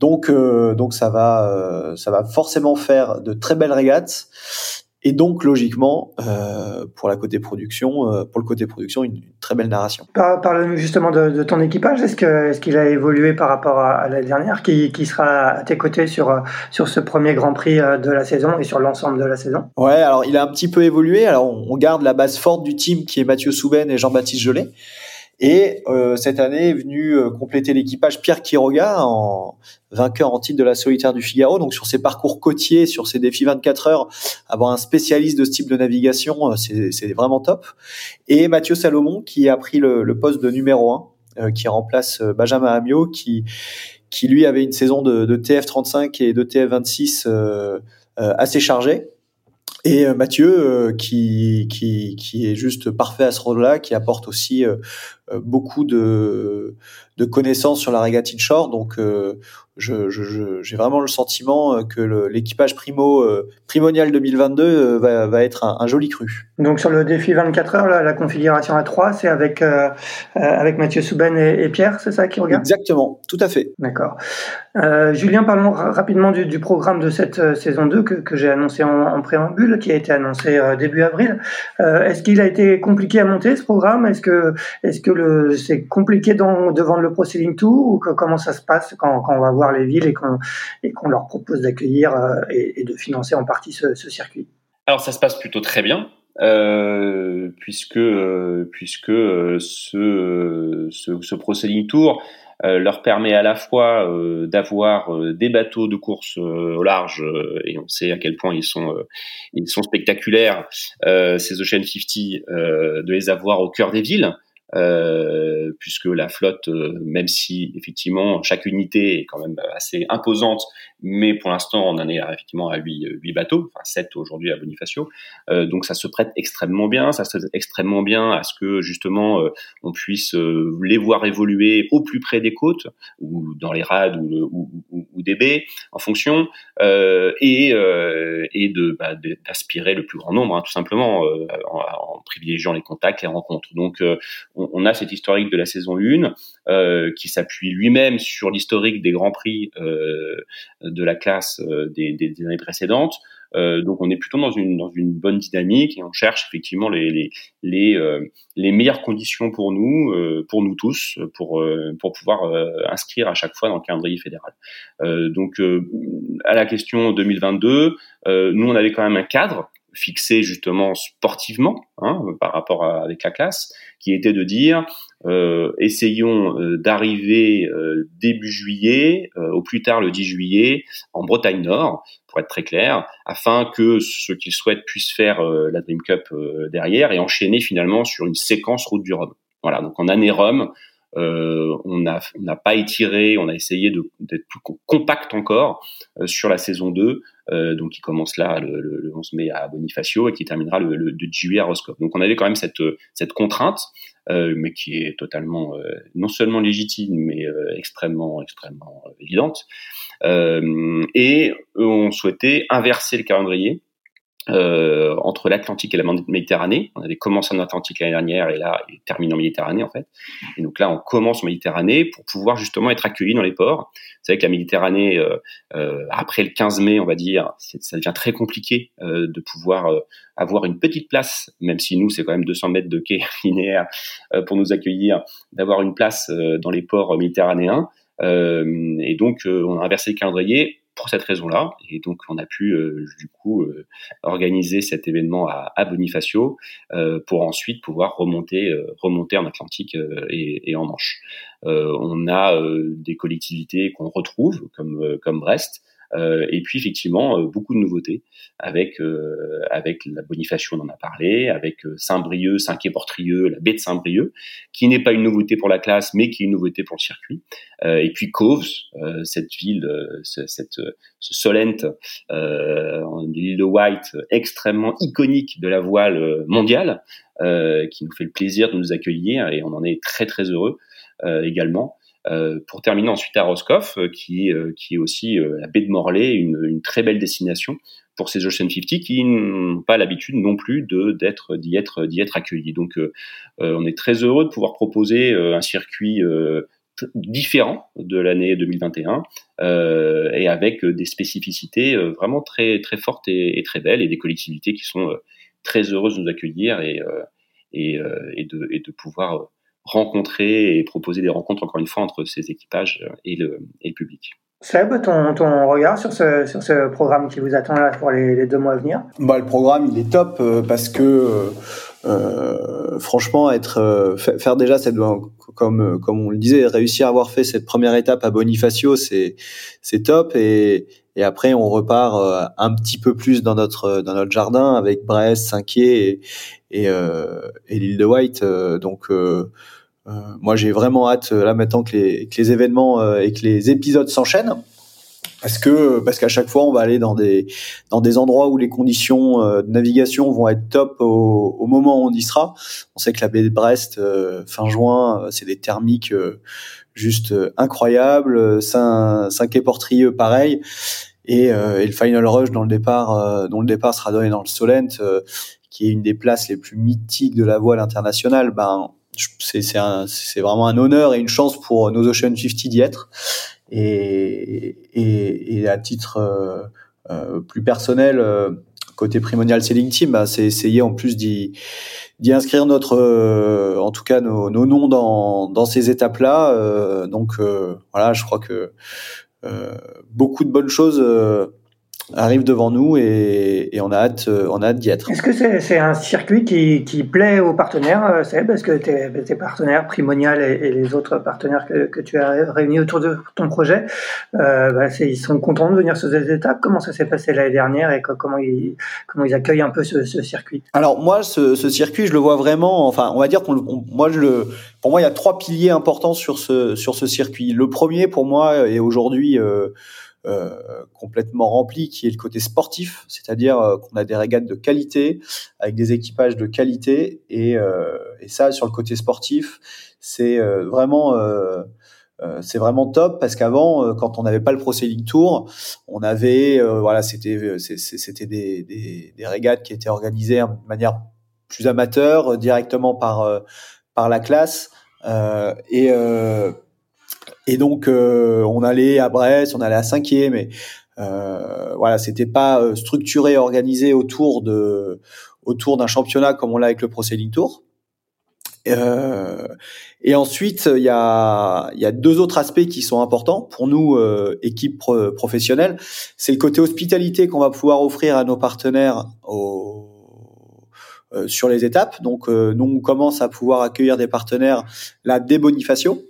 S4: Donc euh, donc ça va euh, ça va forcément faire de très belles régates. Et donc, logiquement, euh, pour la côté production, euh, pour le côté production, une, très belle narration.
S2: Parle-nous justement de, ton équipage. Est-ce que est-ce qu'il a évolué par rapport à, l'année dernière, qui, qui, sera à tes côtés sur sur ce premier Grand Prix euh, de la saison et sur l'ensemble de la saison?
S4: Ouais, alors il a un petit peu évolué. Alors on, garde la base forte du team qui est Mathieu Souben et Jean-Baptiste Gelé. Et euh, cette année est venu euh, compléter l'équipage Pierre Quiroga, en vainqueur en titre de la solitaire du Figaro. Donc sur ses parcours côtiers, sur ses défis 24 heures, avoir un spécialiste de ce type de navigation, euh, c'est vraiment top. Et Mathieu Salomon qui a pris le, le poste de numéro 1, qui remplace Benjamin Amiot, qui qui lui avait une saison de, de TF35 et de TF26 assez chargée et euh, Mathieu, euh, qui, qui, qui est juste parfait à ce rôle-là, qui apporte aussi euh, beaucoup de, de connaissances sur la régate inshore. Donc, j'ai je, vraiment le sentiment que l'équipage primo primonial 2022 va, va être un, joli cru.
S2: Donc sur le défi 24 heures, la, la configuration à 3, c'est avec avec Mathieu Souben et, Pierre, c'est ça qui regarde?
S4: Exactement, tout à fait.
S2: D'accord. Euh, Julien, parlons rapidement du, du, programme de cette saison 2 que, que j'ai annoncé en, en, préambule, qui a été annoncé début avril. Euh, est-ce qu'il a été compliqué à monter ce programme? Est-ce que est-ce que le c'est compliqué dans, de vendre le Pro Sailing Tour? Ou que, comment ça se passe quand, quand on va voir les villes et qu'on leur propose d'accueillir euh, et, de financer en partie ce, circuit
S3: Alors ça se passe plutôt très bien. Euh, puisque euh, puisque ce, ce, ce Tour leur permet à la fois d'avoir des bateaux de course au large et on sait à quel point ils sont ils sont spectaculaires ces Ocean 50 de les avoir au cœur des villes euh, puisque la flotte, euh, même si effectivement chaque unité est quand même assez imposante, mais pour l'instant on en est effectivement à 8, 8 bateaux, enfin 7 aujourd'hui à Bonifacio, euh, donc ça se prête extrêmement bien, ça se prête extrêmement bien à ce que justement euh, on puisse les voir évoluer au plus près des côtes, ou dans les rades ou, ou, ou des baies, en fonction, et, et de bah, d'aspirer le plus grand nombre, hein, tout simplement, en, en, privilégiant les contacts, les rencontres. Donc on, a cet historique de la saison 1 euh, qui s'appuie lui-même sur l'historique des grands prix euh, de la classe euh, des, années précédentes. donc on est plutôt dans une dans une bonne dynamique et on cherche effectivement les les les, meilleures conditions pour nous pour nous tous pour pour pouvoir inscrire à chaque fois dans le calendrier fédéral. donc à la question 2022, nous on avait quand même un cadre fixé justement sportivement hein, par rapport avec la classe, qui était de dire euh, essayons euh, d'arriver euh, début juillet, au plus tard le 10 juillet, en Bretagne Nord, pour être très clair, afin que ceux qui le souhaitent puissent faire la Dream Cup derrière et enchaîner finalement sur une séquence route du Rhum. Voilà, donc en année Rhum, euh, on n'a on pas étiré, on a essayé d'être plus compact encore euh, sur la saison 2, euh, donc qui commence là le, 11 mai à Bonifacio et qui terminera le, le 2 juillet à Roscoff. Donc on avait quand même cette, cette contrainte, mais qui est totalement non seulement légitime, mais extrêmement extrêmement évidente. et on souhaitait inverser le calendrier euh, entre l'Atlantique et la Méditerranée. On avait commencé en Atlantique l'année dernière et là, il termine en Méditerranée en fait. Et donc là, on commence en Méditerranée pour pouvoir justement être accueilli dans les ports. Vous savez que la Méditerranée, euh, euh, après le 15 mai, on va dire, ça devient très compliqué euh, de pouvoir euh, avoir une petite place, même si nous, c'est quand même 200 mètres de quai linéaire pour nous accueillir, d'avoir une place dans les ports méditerranéens. et donc, on a inversé le calendrier pour cette raison-là. Et donc, on a pu euh, du coup euh, organiser cet événement à, à Bonifacio euh, pour ensuite pouvoir remonter, remonter en Atlantique et, et, en Manche. on a des collectivités qu'on retrouve, comme, comme Brest, Euh, et puis effectivement, euh, beaucoup de nouveautés avec euh, avec la Bonifacio, on en a parlé, avec Saint-Brieuc, Saint-Quay-Portrieux, la baie de Saint-Brieuc, qui n'est pas une nouveauté pour la classe, mais qui est une nouveauté pour le circuit. et puis Coves, cette ville, cette ce Solent, l'île de White, extrêmement iconique de la voile mondiale, qui nous fait le plaisir de nous accueillir et on en est très très heureux également. Euh, pour terminer ensuite à Roscoff, euh, qui, euh, qui est aussi la baie de Morlaix, une, une, très belle destination pour ces Ocean 50 qui n'ont pas l'habitude non plus d'être d'y être d'y être accueillis. Donc on est très heureux de pouvoir proposer un circuit différent de l'année 2021 euh, et avec des spécificités vraiment très très fortes et, et, très belles et des collectivités qui sont très heureuses de nous accueillir et et, et, de, et de pouvoir rencontrer et proposer des rencontres, encore une fois, entre ces équipages et le, et le public.
S2: Seb, ton, ton regard sur ce, sur ce programme qui vous attend là pour les, deux mois à venir?
S4: Bah, Le programme, il est top euh, parce que, euh, euh franchement, être euh, faire déjà cette comme comme on le disait, réussir à avoir fait cette première étape à Bonifacio, c'est c'est top et et après on repart un petit peu plus dans notre dans notre jardin avec Brest, Saint-Quay et et, et l'île de White. donc euh, moi, j'ai vraiment hâte là maintenant que les, que les événements euh, et que les épisodes s'enchaînent parce que parce qu'à chaque fois on va aller dans des dans des endroits où les conditions euh, de navigation vont être top au, au, moment où on y sera. On sait que la baie de Brest fin juin, c'est des thermiques juste incroyables. Saint Saint Quay Portrieux pareil. Et, et, le final rush dans le départ dont le départ sera donné dans le Solent qui est une des places les plus mythiques de la voile internationale. Ben c'est vraiment un honneur et une chance pour nos Ocean 50 d'y être. Et, et, et, à titre euh, euh, plus personnel, euh, côté primonial selling team, bah, c'est essayer en plus d'y inscrire notre, euh, en tout cas nos, noms dans, dans ces étapes-là. donc voilà, je crois que beaucoup de bonnes choses arrive devant nous et, et on a hâte, euh, on a hâte d'y être.
S2: Est-ce que c'est un circuit qui, qui plaît aux partenaires, euh, Seb? Est-ce que tes, tes partenaires, Primonial et, et, les autres partenaires que, que tu as réunis autour de ton projet, euh, bah ils sont contents de venir sur ces étapes Comment ça s'est passé l'année dernière et comment ils, comment ils accueillent un peu ce, ce circuit?
S4: Alors moi, ce, ce, circuit, je le vois vraiment, enfin, on va dire qu'on, moi, je le, pour moi, il y a trois piliers importants sur ce, sur ce circuit. Le premier, pour moi, est aujourd'hui... Euh, complètement rempli, qui est le côté sportif, c'est-à-dire euh, qu'on a des régates de qualité avec des équipages de qualité, et, euh, et ça sur le côté sportif, c'est vraiment c'est vraiment top parce qu'avant, quand on n'avait pas le Pro Tour, on avait, voilà, c'était c'était des, des, des, régates qui étaient organisées de manière plus amateur, directement par par la classe, et et donc, euh, on allait à Brest, on allait à Cinquier, mais euh, voilà, c'était pas euh, structuré, organisé autour de autour d'un championnat comme on l'a avec le Pro Tour. Euh, et ensuite, il y a, y a deux autres aspects qui sont importants pour nous, euh, équipe professionnelle. C'est le côté hospitalité qu'on va pouvoir offrir à nos partenaires au, euh, sur les étapes. Donc, nous, on commence à pouvoir accueillir des partenaires là dès Bonifacio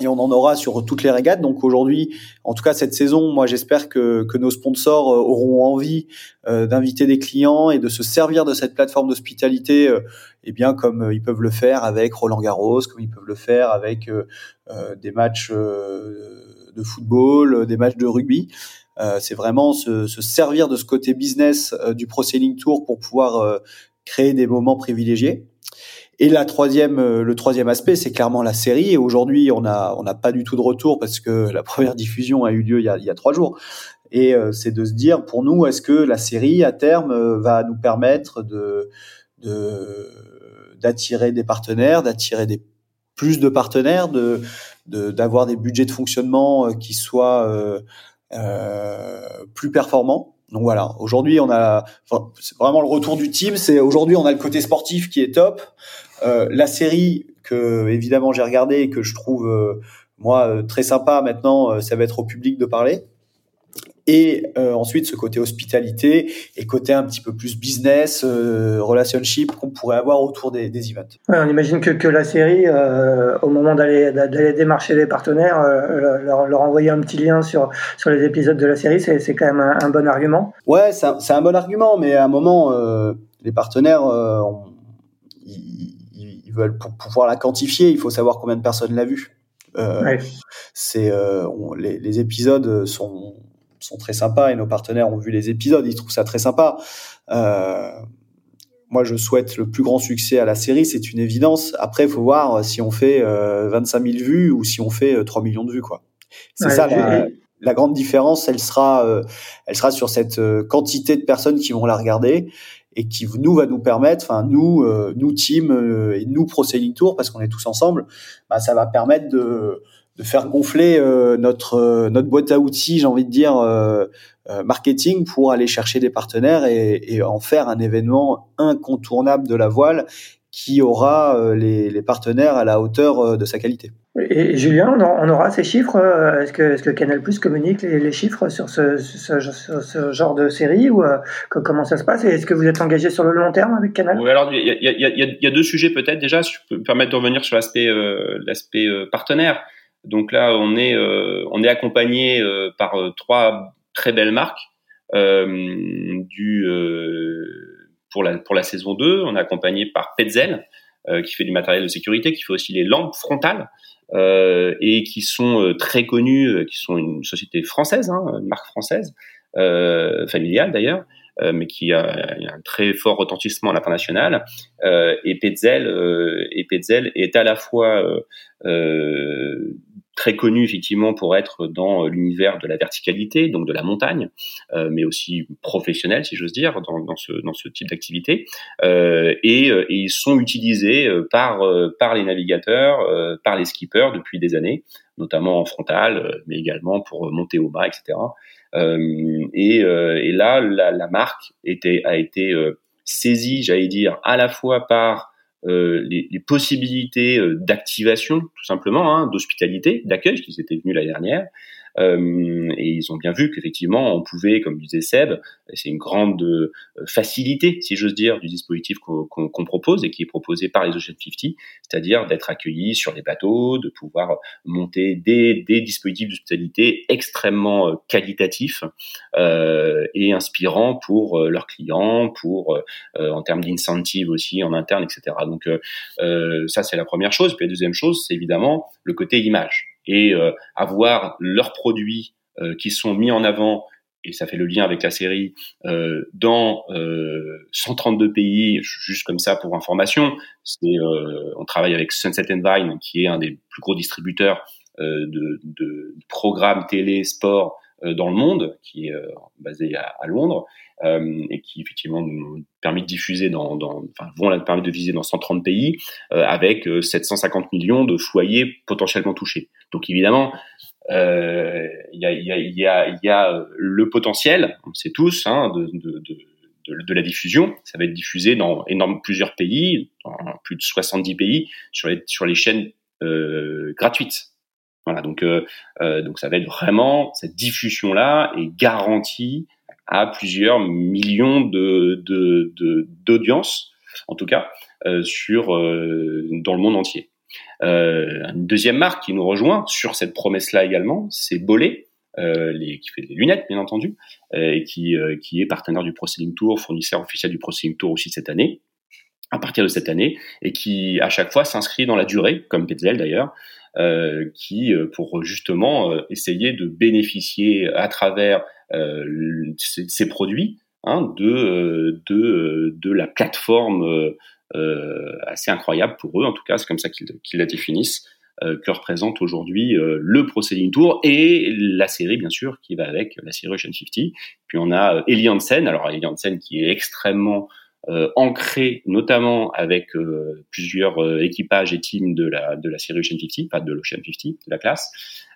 S4: et on en aura sur toutes les régates. Donc aujourd'hui, en tout cas cette saison, moi j'espère que, nos sponsors euh, auront envie euh, d'inviter des clients et de se servir de cette plateforme d'hospitalité, euh, eh bien comme ils peuvent le faire avec Roland Garros, comme ils peuvent le faire avec des matchs de football, des matchs de rugby. C'est vraiment se, se, servir de ce côté business du Pro Sailing Tour pour pouvoir créer des moments privilégiés. Et la troisième, euh, le troisième aspect, c'est clairement la série. Et aujourd'hui, on a, on n'a pas du tout de retour parce que la première diffusion a eu lieu il y a, il y a trois jours. Et euh, c'est de se dire, pour nous, est-ce que la série à terme euh, va nous permettre d'attirer des partenaires, d'attirer des plus de partenaires, d'avoir des budgets de fonctionnement qui soient euh, plus performants. Donc voilà, aujourd'hui on a enfin, c'est vraiment le retour du team. C'est aujourd'hui on a le côté sportif qui est top. Euh, la série que évidemment j'ai regardé et que je trouve euh, moi euh, très sympa maintenant, ça va être au public de parler. et euh, ensuite ce côté hospitalité et côté un petit peu plus business, euh, relationship qu'on pourrait avoir autour des, des events.
S2: on imagine que, que la série, euh, au moment d'aller démarcher les partenaires, leur, leur, envoyer un petit lien sur sur les épisodes de la série, c'est quand même un, bon argument.
S4: Ouais, c'est un, un, bon argument, mais à un moment, les partenaires, veulent pour pouvoir la quantifier, il faut savoir combien de personnes l'a vu. Euh, C'est les, les, épisodes sont sont très sympas et nos partenaires ont vu les épisodes, ils trouvent ça très sympa. Euh, moi, je souhaite le plus grand succès à la série, c'est une évidence. Après, il faut voir si on fait euh, 25 000 vues ou si on fait 3 euh, millions de vues, quoi. C'est ça la, la, grande différence. Elle sera, euh, elle sera sur cette euh, quantité de personnes qui vont la regarder et qui nous va nous permettre, enfin nous, nous team et nous Pro Tour, parce qu'on est tous ensemble, bah, ça va permettre de de faire gonfler euh, notre euh, notre boîte à outils, j'ai envie de dire euh, marketing pour aller chercher des partenaires et, en faire un événement incontournable de la voile qui aura les, les partenaires à la hauteur de sa qualité.
S2: Et, Julien, on aura ces chiffres Est-ce que, est que, Canal Plus communique les, les, chiffres sur ce, ce, ce, genre de série ou comment ça se passe? Est-ce que vous êtes engagé sur le long terme avec Canal?
S3: Oui, alors il y a, y, a, y a, deux sujets peut-être déjà. Si je peux me permettre de revenir sur l'aspect l'aspect partenaire. Donc là, on est euh, on est accompagné euh, par euh, trois très belles marques du pour la pour la saison 2. On est accompagné par Petzel qui fait du matériel de sécurité, qui fait aussi les lampes frontales. Euh, et qui sont très connus, qui sont une société française, hein, une marque française, euh, familiale d'ailleurs, euh, mais qui a, un très fort retentissement à l'international. et Petzel, et Petzel est à la fois très connu effectivement pour être dans l'univers de la verticalité, donc de la montagne, euh, mais aussi professionnel, si j'ose dire, dans, ce, type d'activité. Euh, et, euh, ils sont utilisés euh, par, les navigateurs, par les skippers depuis des années, notamment en frontal, mais également pour monter au bas, etc. et, là, la, marque a été saisie, j'allais dire, à la fois par euh, les, possibilités euh, d'activation, tout simplement, hein, d'hospitalité, d'accueil, qui étaient venus l'année dernière, euh, et ils ont bien vu qu'effectivement, on pouvait, comme disait Seb, c'est une grande euh, facilité, si j'ose dire, du dispositif qu'on propose et qui est proposé par les Ocean 50, c'est-à-dire d'être accueillis sur les bateaux, de pouvoir monter des, dispositifs d'hospitalité extrêmement euh, qualitatifs euh, et inspirants pour leurs clients, pour en termes d'incentive aussi en interne, etc. Donc ça, c'est la première chose. Puis la deuxième chose, c'est évidemment le côté image et euh, avoir leurs produits euh, qui sont mis en avant et ça fait le lien avec la série, euh, dans euh, 132 pays, juste comme ça pour information. On travaille avec Sunset Vine, qui est un des plus gros distributeurs de, programmes télé, sport dans le monde, qui est basé à, Londres, et qui effectivement nous permet de diffuser dans, dans enfin, permettre de viser dans 130 pays, avec 750 millions de foyers potentiellement touchés. Donc évidemment, euh, il y, a, y, a, y, a, y, a, le potentiel, on sait tous, hein, de, de, de, de, la diffusion. Ça va être diffusé dans énorme, plusieurs pays, dans plus de 70 pays, sur les, sur les chaînes euh, gratuites. Voilà, donc, euh, euh, donc ça va être vraiment cette diffusion-là est garantie à plusieurs millions de d'audience, en tout cas, euh, sur euh, dans le monde entier. Euh, une deuxième marque qui nous rejoint sur cette promesse-là également, c'est Bollé, euh, qui fait des lunettes bien entendu, euh, et qui, est partenaire du Pro Tour, fournisseur officiel du Pro Tour aussi cette année, à partir de cette année, et qui à chaque fois s'inscrit dans la durée, comme Petzel d'ailleurs, qui pour justement essayer de bénéficier à travers ces, produits hein, de, la plateforme assez incroyable pour eux, en tout cas, c'est comme ça qu'ils la définissent, euh, que représente aujourd'hui euh, le Proceeding Tour et la série, bien sûr, qui va avec la série Ocean 50. Puis on a Eli Hansen, alors Eli Hansen qui est extrêmement euh, ancré notamment avec euh, plusieurs euh, équipages et teams de la de la série Ocean 50, pas de l'Ocean 50, de la classe,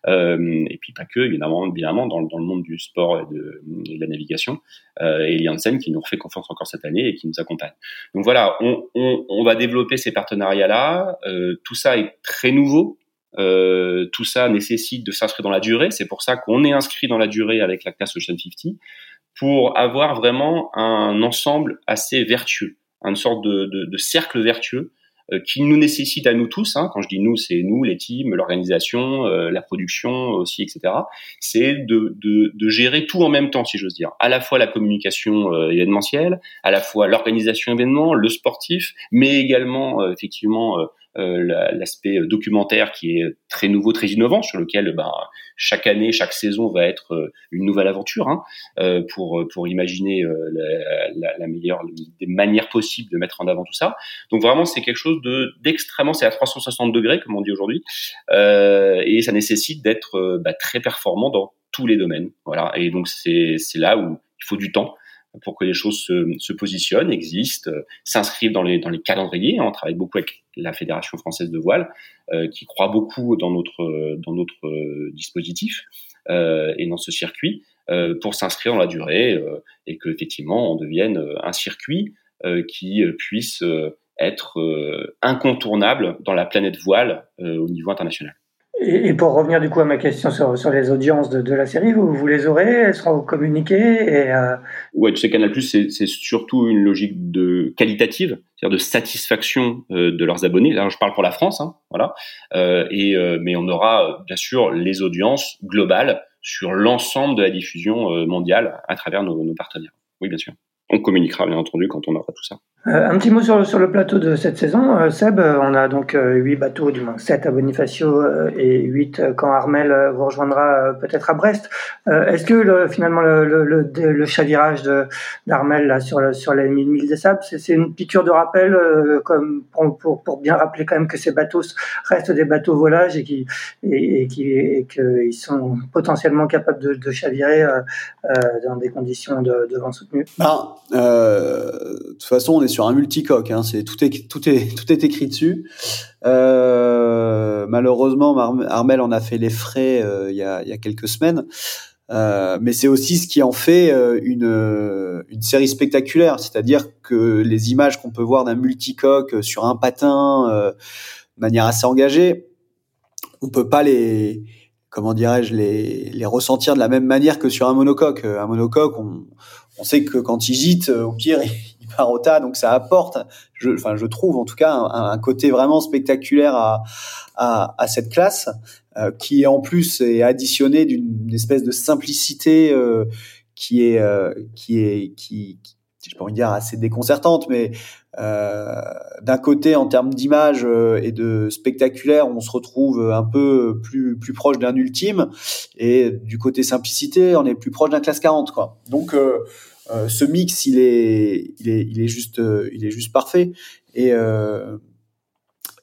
S3: et puis pas que évidemment évidemment dans, dans le monde du sport et de, de la navigation, et Janssen qui nous refait confiance encore cette année et qui nous accompagne. Donc voilà, on, on, on va développer ces partenariats là. tout ça est très nouveau. tout ça nécessite de s'inscrire dans la durée. C'est pour ça qu'on est inscrit dans la durée avec la classe Ocean 50 pour avoir vraiment un ensemble assez vertueux, une sorte de, de, de cercle vertueux euh, qui nous nécessite à nous tous, hein, quand je dis nous, c'est nous, les teams, l'organisation, euh, la production aussi, etc. C'est de, de, de, gérer tout en même temps, si j'ose dire. À la fois la communication euh, événementielle, à la fois l'organisation événement, le sportif, mais également effectivement euh, l'aspect documentaire qui est très nouveau, très innovant, sur lequel ben, chaque année, chaque saison va être euh, une nouvelle aventure hein, euh, pour pour imaginer la, la, la, meilleure des manières possibles de mettre en avant tout ça. Donc vraiment, c'est quelque chose de d'extrêmement, c'est à 360 degrés comme on dit aujourd'hui, et ça nécessite d'être bah, très performant dans tous les domaines. Voilà, et donc c'est là où il faut du temps pour que les choses se, se positionnent, existent, euh, s'inscrivent dans les, dans les calendriers. On travaille beaucoup avec la Fédération française de voile, euh, qui croit beaucoup dans notre, dans notre euh, dispositif euh, et dans ce circuit euh, pour s'inscrire dans la durée et que effectivement on devienne un circuit qui puisse être incontournable dans la planète voile au niveau international.
S2: Et, pour revenir du coup à ma question sur, sur les audiences de, de, la série, vous, vous les aurez, elles seront communiquées et euh...
S3: Ouais, tu sais, Canal+, c'est surtout une logique de qualitative, c'est-à-dire de satisfaction euh, de leurs abonnés. Là, je parle pour la France, hein, voilà. Euh, et euh, mais on aura bien sûr les audiences globales sur l'ensemble de la diffusion euh, mondiale à travers nos, nos partenaires. Oui, bien sûr. On communiquera bien entendu quand on aura tout ça.
S2: Euh, un petit mot sur, sur, le plateau de cette saison. Euh, Seb, euh, on a donc huit bateaux, du moins 7 à Bonifacio et 8 quand Armel vous rejoindra peut-être à Brest. Est-ce que le, finalement le, le, le, chavirage d'Armel sur, sur les 1000 milles des sables, c'est une piqûre de rappel comme pour, pour, bien rappeler quand même que ces bateaux restent des bateaux volages et qui et, et qui qu'ils sont potentiellement capables de, de chavirer dans des conditions de, de vent soutenu?
S4: Ben, de toute façon, sur un multicoque, hein, c'est tout est tout est tout est écrit dessus. Euh, malheureusement, Armel en a fait les frais euh, il, y a, quelques semaines. Euh, mais c'est aussi ce qui en fait une, une série spectaculaire, c'est-à-dire que les images qu'on peut voir d'un multicoque sur un patin de manière assez engagée, on peut pas les comment dirais-je les, les ressentir de la même manière que sur un monocoque. Un monocoque, on, on sait que quand il gîte, au pire, Rota, donc ça apporte, je, enfin je trouve en tout cas un, côté vraiment spectaculaire à, à, à cette classe, euh, qui en plus est additionné d'une espèce de simplicité euh, qui est euh, qui est qui, je pourrais dire assez déconcertante, mais euh, d'un côté en termes d'image et de spectaculaire, on se retrouve un peu plus plus proche d'un ultime, et du côté simplicité, on est plus proche d'un classe 40 quoi. Donc euh, ce mix, il est, il est, il est juste, euh, il est juste parfait. Et euh,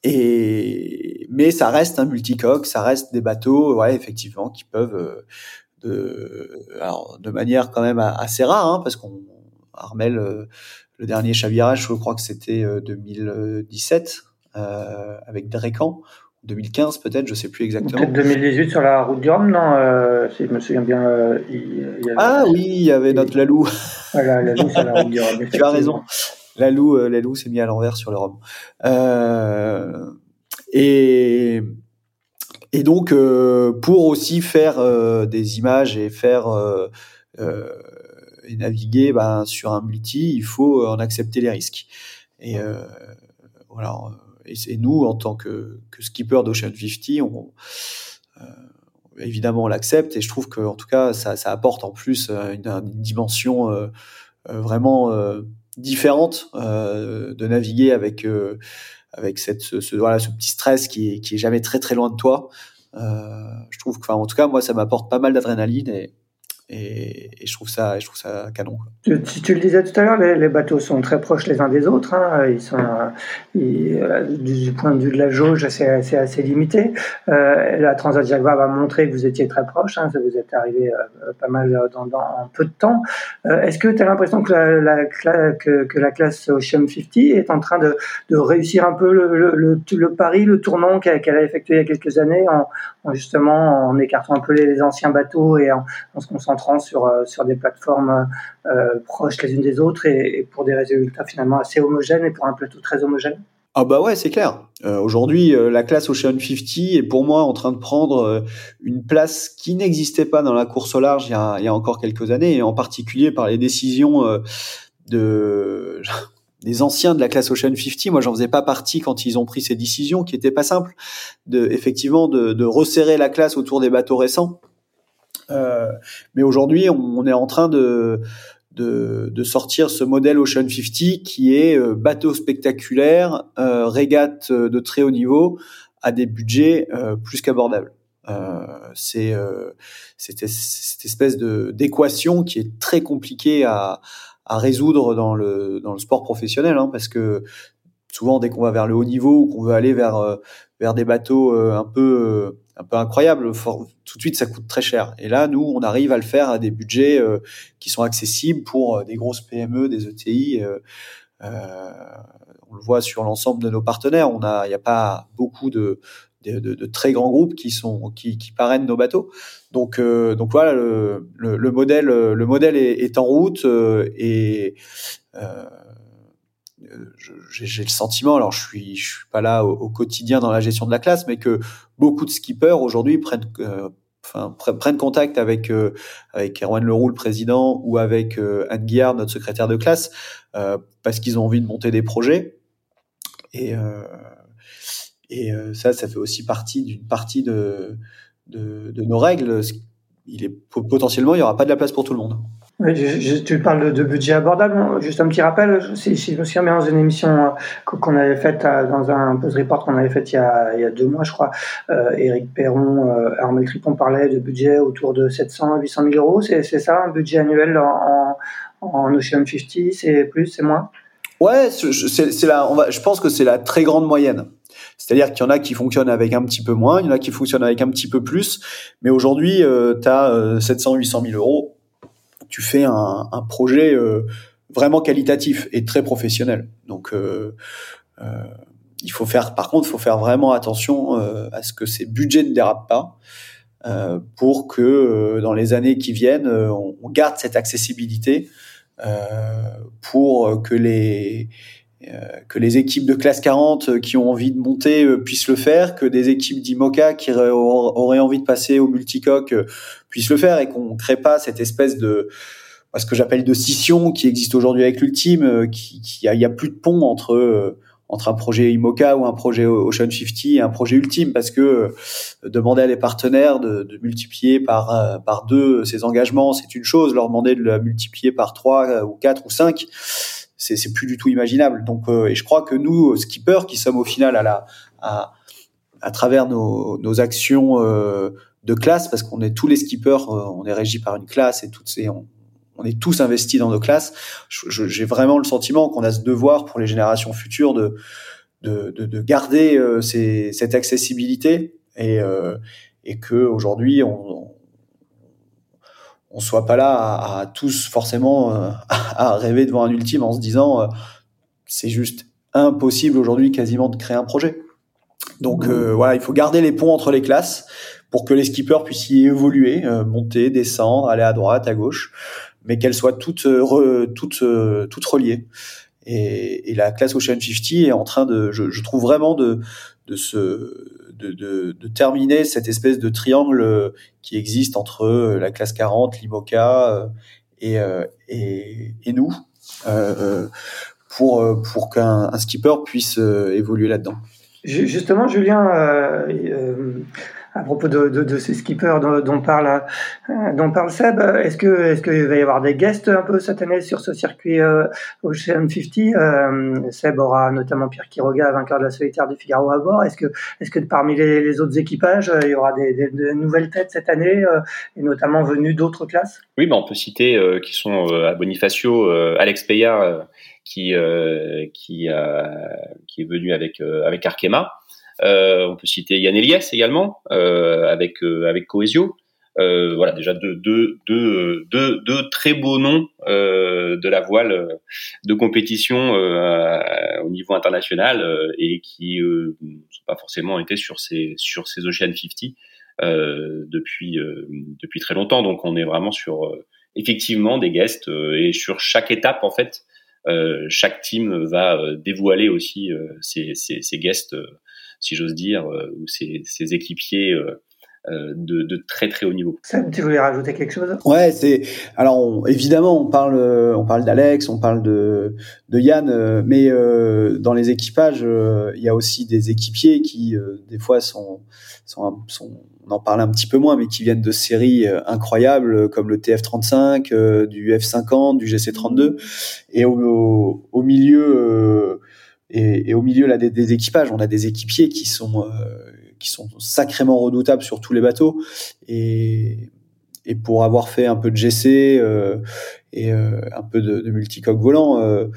S4: et mais ça reste un multicoque, ça reste des bateaux, ouais, effectivement, qui peuvent de, alors, de manière quand même assez rare, hein, parce qu'on Armel, le dernier chavirage, je crois que c'était 2017 euh, avec Drécan 2015 peut-être, je sais plus exactement.
S2: Peut-être 2018 sur la route du Rhum, non euh, Si je me souviens bien. Euh, il,
S4: il ah oui, il y avait notre Lalou.
S2: Voilà, Lalou sur la route du Rhum.
S4: tu as raison. Lalou, euh, Lalou s'est mis à l'envers sur le Rhum. Euh, et et donc pour aussi faire des images et faire et naviguer ben, sur un multi, il faut en accepter les risques. Et voilà et, nous, en tant que, que skipper d'Ocean 50, on, euh, évidemment, on l'accepte et je trouve que, en tout cas, ça, apporte en plus euh, une, dimension euh, vraiment différente de naviguer avec avec cette ce, voilà ce petit stress qui est, qui est jamais très très loin de toi. je trouve que, en tout cas, moi, ça m'apporte pas mal d'adrénaline et, je trouve ça, je trouve ça canon.
S2: Tu, tu, le disais tout à l'heure, les, bateaux sont très proches les uns des autres. Hein. Ils sont, euh, du point de vue de la jauge, c'est assez, assez limité. Euh, la Transat Jaguar va montrer que vous étiez très proche. Hein. Vous êtes arrivé euh, pas mal dans, peu de temps. Est-ce que tu as l'impression que la, classe Ocean 50 est en train de, réussir un peu le, pari, le tournant qu'elle a effectué il y a quelques années, en, en, justement en écartant un peu les, anciens bateaux et en se concentrant sur, euh, sur des plateformes euh, proches les unes des autres et, pour des résultats finalement assez homogènes et pour un plateau très homogène
S4: Ah bah ouais, c'est clair. Euh, aujourd'hui, euh, la classe Ocean 50 est pour moi en train de prendre euh, une place qui n'existait pas dans la course au large il y, a, encore quelques années, et en particulier par les décisions de des anciens de la classe Ocean 50. Moi, j'en faisais pas partie quand ils ont pris ces décisions, qui étaient pas simples, de effectivement de resserrer la classe autour des bateaux récents. Mais aujourd'hui, on, est en train de sortir ce modèle Ocean 50 qui est euh, bateau spectaculaire, euh, régate euh, de très haut niveau à des budgets euh, plus qu'abordables. Euh, c'est cette, espèce d'équation qui est très compliquée à, résoudre dans le sport professionnel hein, parce que souvent dès qu'on va vers le haut niveau ou qu'on veut aller vers des bateaux un peu un peu incroyable. tout de suite, ça coûte très cher. Et là, nous, on arrive à le faire à des budgets euh, qui sont accessibles pour euh, des grosses PME, des ETI. Euh, on le voit sur l'ensemble de nos partenaires. On a, il n'y a pas beaucoup de, de, très grands groupes qui sont qui, qui parrainent nos bateaux. Donc, donc voilà, le, le, le, modèle, le modèle est, est en route et j'ai le sentiment, alors je suis, je suis pas là au, quotidien dans la gestion de la classe, mais que beaucoup de skippers aujourd'hui prennent, euh, prennent contact avec euh, avec Erwan Leroux, le président, ou avec euh, Anne Guillard, notre secrétaire de classe, euh, parce qu'ils ont envie de monter des projets. Et et ça, ça fait aussi partie d'une partie de, de, de nos règles. Il est potentiellement, il y aura pas de la place pour tout le monde.
S2: Tu parles de, budget abordable. Juste un petit rappel, si, je me souviens bien, dans une émission euh, qu'on avait faite euh, dans un post report qu'on avait fait il y, a, deux mois, je crois, euh, Éric Perron, euh, Armel Tripon parlait de budget autour de 700 800 000 euros. C'est ça, un budget annuel en, Ocean 50 C'est plus, c'est moins?
S4: Ouais, c'est la, je pense que c'est la très grande moyenne. C'est-à-dire qu'il y en a qui fonctionnent avec un petit peu moins, il y en a qui fonctionnent avec un petit peu plus, mais aujourd'hui, euh, tu as 700, 800 000 euros tu fais un, un projet euh, vraiment qualitatif et très professionnel. Donc, euh, euh, il faut faire, par contre, il faut faire vraiment attention à ce que ces budgets ne dérapent pas. Euh, pour que dans les années qui viennent, on, on, garde cette accessibilité pour que les que les équipes de classe 40 qui ont envie de monter puissent le faire, que des équipes d'IMOCA qui auraient envie de passer au multicoque puisse le faire et qu'on crée pas cette espèce de ce que j'appelle de scission qui existe aujourd'hui avec l'ultime, euh, qui, qui a, y a plus de pont entre euh, entre un projet IMOCA ou un projet Ocean 50 et un projet ultime parce que euh, demander à les partenaires de, de multiplier par par deux ces engagements c'est une chose, leur demander de la multiplier par trois ou quatre ou cinq c'est plus du tout imaginable. Donc et je crois que nous skippers qui sommes au final à la à à travers nos, nos actions euh, de classe parce qu'on est tous les skippers, euh, on est régi par une classe et toutes ces, on, on est tous investis dans nos classes. J'ai vraiment le sentiment qu'on a ce devoir pour les générations futures de de, de, de garder euh, ces, cette accessibilité et euh, et que aujourd'hui on, on soit pas là à, à tous forcément euh, à rêver devant un ultime en se disant c'est juste impossible aujourd'hui quasiment de créer un projet. Donc euh, voilà, il faut garder les ponts entre les classes pour que les skippers puissent y évoluer, euh, monter, descendre, aller à droite, à gauche, mais qu'elles soient toutes, euh, re, toutes, euh, toutes reliées. Et, et, la classe Ocean 50 est en train de, je, je trouve vraiment de, de se, de, terminer cette espèce de triangle qui existe entre la classe 40, l'IMOCA et, et, et, nous, euh, pour, pour qu'un skipper puisse évoluer là-dedans.
S2: Justement, Julien, euh, euh, à propos de, de, de, ces skippers dont, dont, parle, euh, dont parle Seb, est-ce que est-ce qu'il va y avoir des guests un peu cette année sur ce circuit euh, Ocean 50 euh, Seb aura notamment Pierre Quiroga, vainqueur de la solitaire de Figaro à bord. Est-ce que est-ce que parmi les, autres équipages, il y aura des, des, de nouvelles têtes cette année et notamment venues d'autres classes?
S3: Oui, bah on peut citer qui sont à Bonifacio, Alex Payard qui euh, qui, qui est venu avec euh, avec Arkema. Euh, on peut citer Yann Eliès également avec avec Coesio. Euh, voilà déjà deux, deux, deux, deux, très beaux noms euh, de la voile de compétition euh, au niveau international et qui ne sont pas forcément été sur ces sur ces Ocean 50 depuis depuis très longtemps. Donc on est vraiment sur effectivement des guests et sur chaque étape en fait chaque team va dévoiler aussi ses, ses, ses, guests, si j'ose dire, ou ses, ses équipiers euh, de, de, très très haut niveau.
S2: Sam, tu voulais rajouter quelque chose?
S4: Ouais, c'est alors évidemment on parle on parle d'Alex, on parle de de Yann, euh, mais euh, dans les équipages il y a aussi des équipiers qui des fois sont, sont, sont on en parle un petit peu moins, mais qui viennent de séries incroyables comme le TF35, du F50, du GC32, et au, au, milieu et, et, au milieu là des, des, équipages, on a des équipiers qui sont qui sont sacrément redoutables sur tous les bateaux. Et, et pour avoir fait un peu de GC euh, et euh, un peu de, de multicoque volant, euh,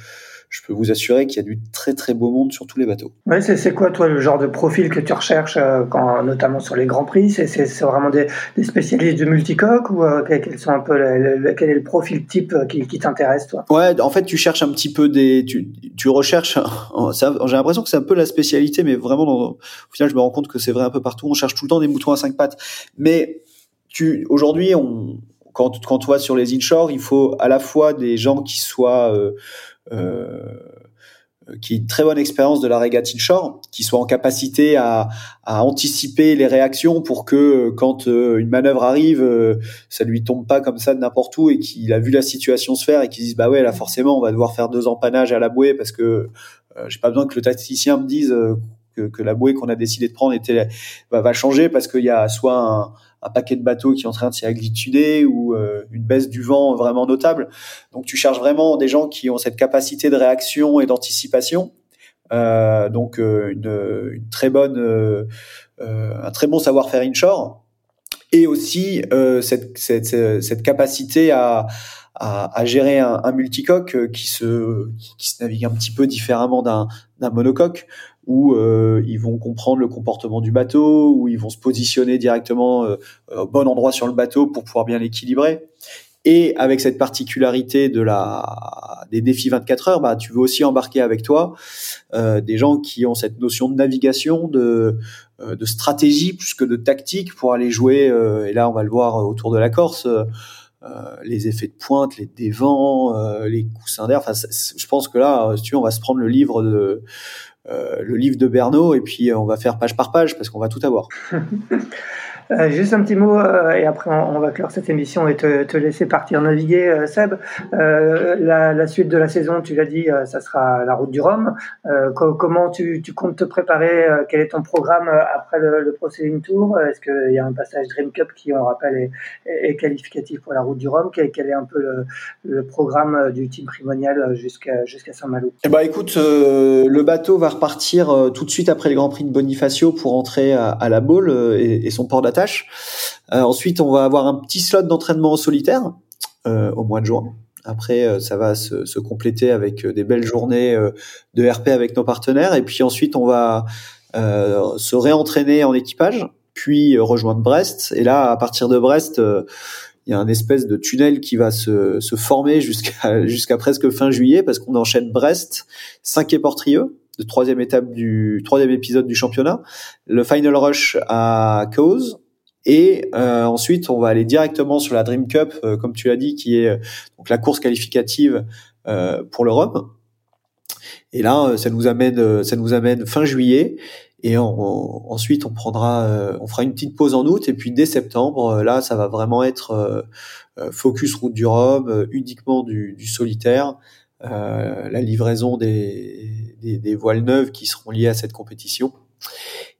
S4: je peux vous assurer qu'il y a du très très beau monde sur tous les bateaux.
S2: Ouais, c'est quoi toi le genre de profil que tu recherches, euh, quand, notamment sur les grands prix? C'est vraiment des, des, spécialistes de multicoque ou euh, quels sont un peu quel est le profil type euh, qui, qui t'intéresse toi?
S4: Ouais, en fait tu cherches un petit peu des, tu, tu recherches. J'ai l'impression que c'est un peu la spécialité, mais vraiment dans, au final je me rends compte que c'est vrai un peu partout. On cherche tout le temps des moutons à cinq pattes, mais tu aujourd'hui on quand, quand tu vas sur les inshore, il faut à la fois des gens qui soient euh, euh, qui une très bonne expérience de la régate inshore, qui soit en capacité à, à, anticiper les réactions pour que quand euh, une manœuvre arrive, euh, ça lui tombe pas comme ça de n'importe où et qu'il a vu la situation se faire et qu'il dise bah ouais là forcément on va devoir faire deux empannages à la bouée parce que j'ai pas besoin que le tacticien me dise que, que la bouée qu'on a décidé de prendre était va, va changer parce qu'il y a soit un, un paquet de bateaux qui est en train de s'y aglituder ou euh, une baisse du vent vraiment notable. Donc tu cherches vraiment des gens qui ont cette capacité de réaction et d'anticipation. Euh, donc euh, une, une, très bonne, euh, un très bon savoir-faire inshore et aussi cette, cette, cette, capacité à, à, à gérer un, multicoque qui se, qui se navigue un petit peu différemment d'un monocoque où euh, ils vont comprendre le comportement du bateau, où ils vont se positionner directement euh, au bon endroit sur le bateau pour pouvoir bien l'équilibrer. Et avec cette particularité de la des défis 24 heures, bah, tu veux aussi embarquer avec toi euh, des gens qui ont cette notion de navigation, de, euh, de stratégie plus que de tactique pour aller jouer. Euh, et là, on va le voir autour de la Corse. les effets de pointe, les dévents, les coussins d'air. Enfin, je pense que là, tu veux, on va se prendre le livre de, euh, le livre de Bernot et puis euh, on va faire page par page parce qu'on va tout avoir.
S2: Euh, juste un petit mot euh, et après on, va clore cette émission et te, laisser partir naviguer, euh, Seb. La, suite de la saison, tu l'as dit, ça sera la route du Rhum. comment tu, comptes te préparer Quel est ton programme après le, le Tour? Est-ce qu'il y a un passage Dream Cup qui, on rappelle, est, est qualificatif pour la route du Rhum? Quel, est un peu le, programme du team primonial jusqu'à Saint-Malo?
S4: Eh ben, écoute, le bateau va repartir tout de suite après le Grand Prix de Bonifacio pour entrer à, la Baule et, son port tâche. Euh, ensuite, on va avoir un petit slot d'entraînement en solitaire euh, au mois de juin. Après, euh, ça va se, compléter avec des belles journées de RP avec nos partenaires. Et puis ensuite, on va se réentraîner en équipage, puis rejoindre Brest. Et là, à partir de Brest, il y a un espèce de tunnel qui va se, former jusqu'à jusqu'à presque fin juillet parce qu'on enchaîne Brest, 5 et Portrieux, de troisième étape du troisième épisode du championnat, le final rush à Cause, et euh, ensuite, on va aller directement sur la Dream Cup, euh, comme tu l'as dit, qui est euh, donc la course qualificative pour le Rhum. Et là, ça nous amène, ça nous amène fin juillet. Et ensuite, on prendra, on fera une petite pause en août. Et puis dès septembre, là, ça va vraiment être focus route du Rhum, uniquement du, du solitaire, la livraison des, des, des voiles neuves qui seront liées à cette compétition.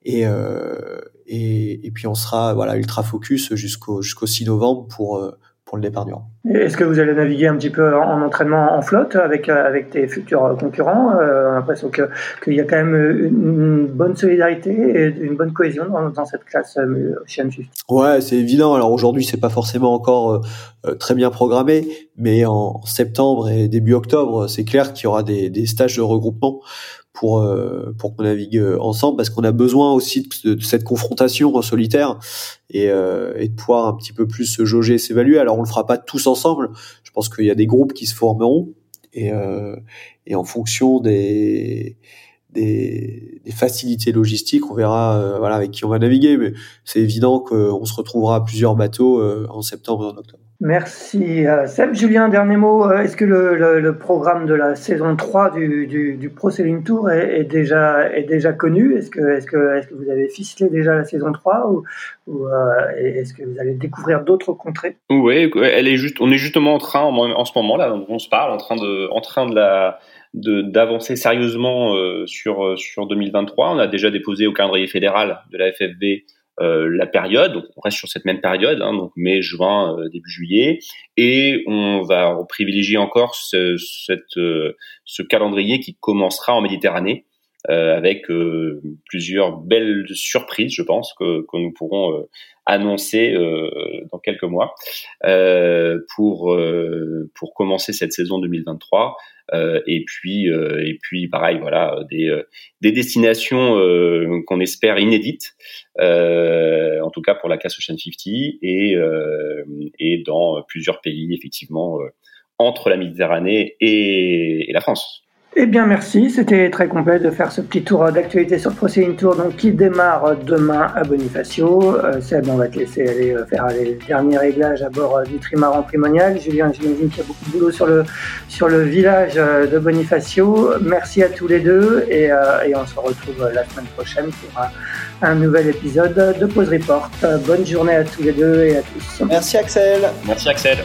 S4: Et, euh, et, et, puis on sera voilà ultra focus jusqu'au jusqu'au 6 novembre pour euh, pour le départ du Rhum.
S2: Est-ce que vous allez naviguer un petit peu en entraînement en flotte avec euh, avec tes futurs concurrents euh, On a l'impression que qu'il y a quand même une bonne solidarité et une bonne cohésion dans, dans cette classe Ocean 50.
S4: Ouais, c'est évident. Alors aujourd'hui, c'est pas forcément encore euh, très bien programmé, mais en septembre et début octobre, c'est clair qu'il y aura des, des stages de regroupement pour euh, pour qu'on navigue euh, ensemble parce qu'on a besoin aussi de, cette confrontation en solitaire et, euh, et, de pouvoir un petit peu plus se jauger, s'évaluer. Alors on le fera pas tous ensemble. Je pense qu'il y a des groupes qui se formeront et et en fonction des des, des, facilités logistiques, on verra voilà avec qui on va naviguer. Mais c'est évident qu'on se retrouvera à plusieurs bateaux en septembre et en octobre.
S2: Merci euh, Seb. Julien, dernier mot. Euh, est-ce que le, programme de la saison 3 du, Pro Selling Tour est, déjà, connu? Est-ce que, vous avez ficelé déjà la saison 3 ou, euh, est-ce que vous allez découvrir d'autres contrées?
S3: Oui, elle est juste, on est justement en train, en, ce moment là, on se parle, en train de, en train de d'avancer sérieusement sur sur 2023. On a déjà déposé au calendrier fédéral de la FFB la période, donc on reste sur cette même période, hein, donc mai, juin, euh, début juillet, et on va privilégier encore ce, cette, euh, ce calendrier qui commencera en Méditerranée, avec plusieurs belles surprises, je pense, que, que nous pourrons annoncer dans quelques mois pour pour commencer cette saison 2023. et puis et puis pareil, voilà, des des destinations qu'on espère inédites. Euh, en tout cas pour la classe Ocean 50 et, euh, et dans plusieurs pays effectivement euh, entre la Méditerranée et, et la France.
S2: Eh bien, merci. C'était très complet de faire ce petit tour d'actualité sur Proceeding Tour, donc qui démarre demain à Bonifacio. Euh, Seb, on va te laisser aller euh, faire les derniers réglages à bord euh, du trimaran primonial. Julien, j'imagine qu'il y a beaucoup de boulot sur le, sur le village de Bonifacio. Merci à tous les deux et, et on se retrouve la semaine prochaine pour un, un, nouvel épisode de Pause Report. bonne journée à tous les deux et à tous.
S4: Merci Axel.
S3: Merci Axel.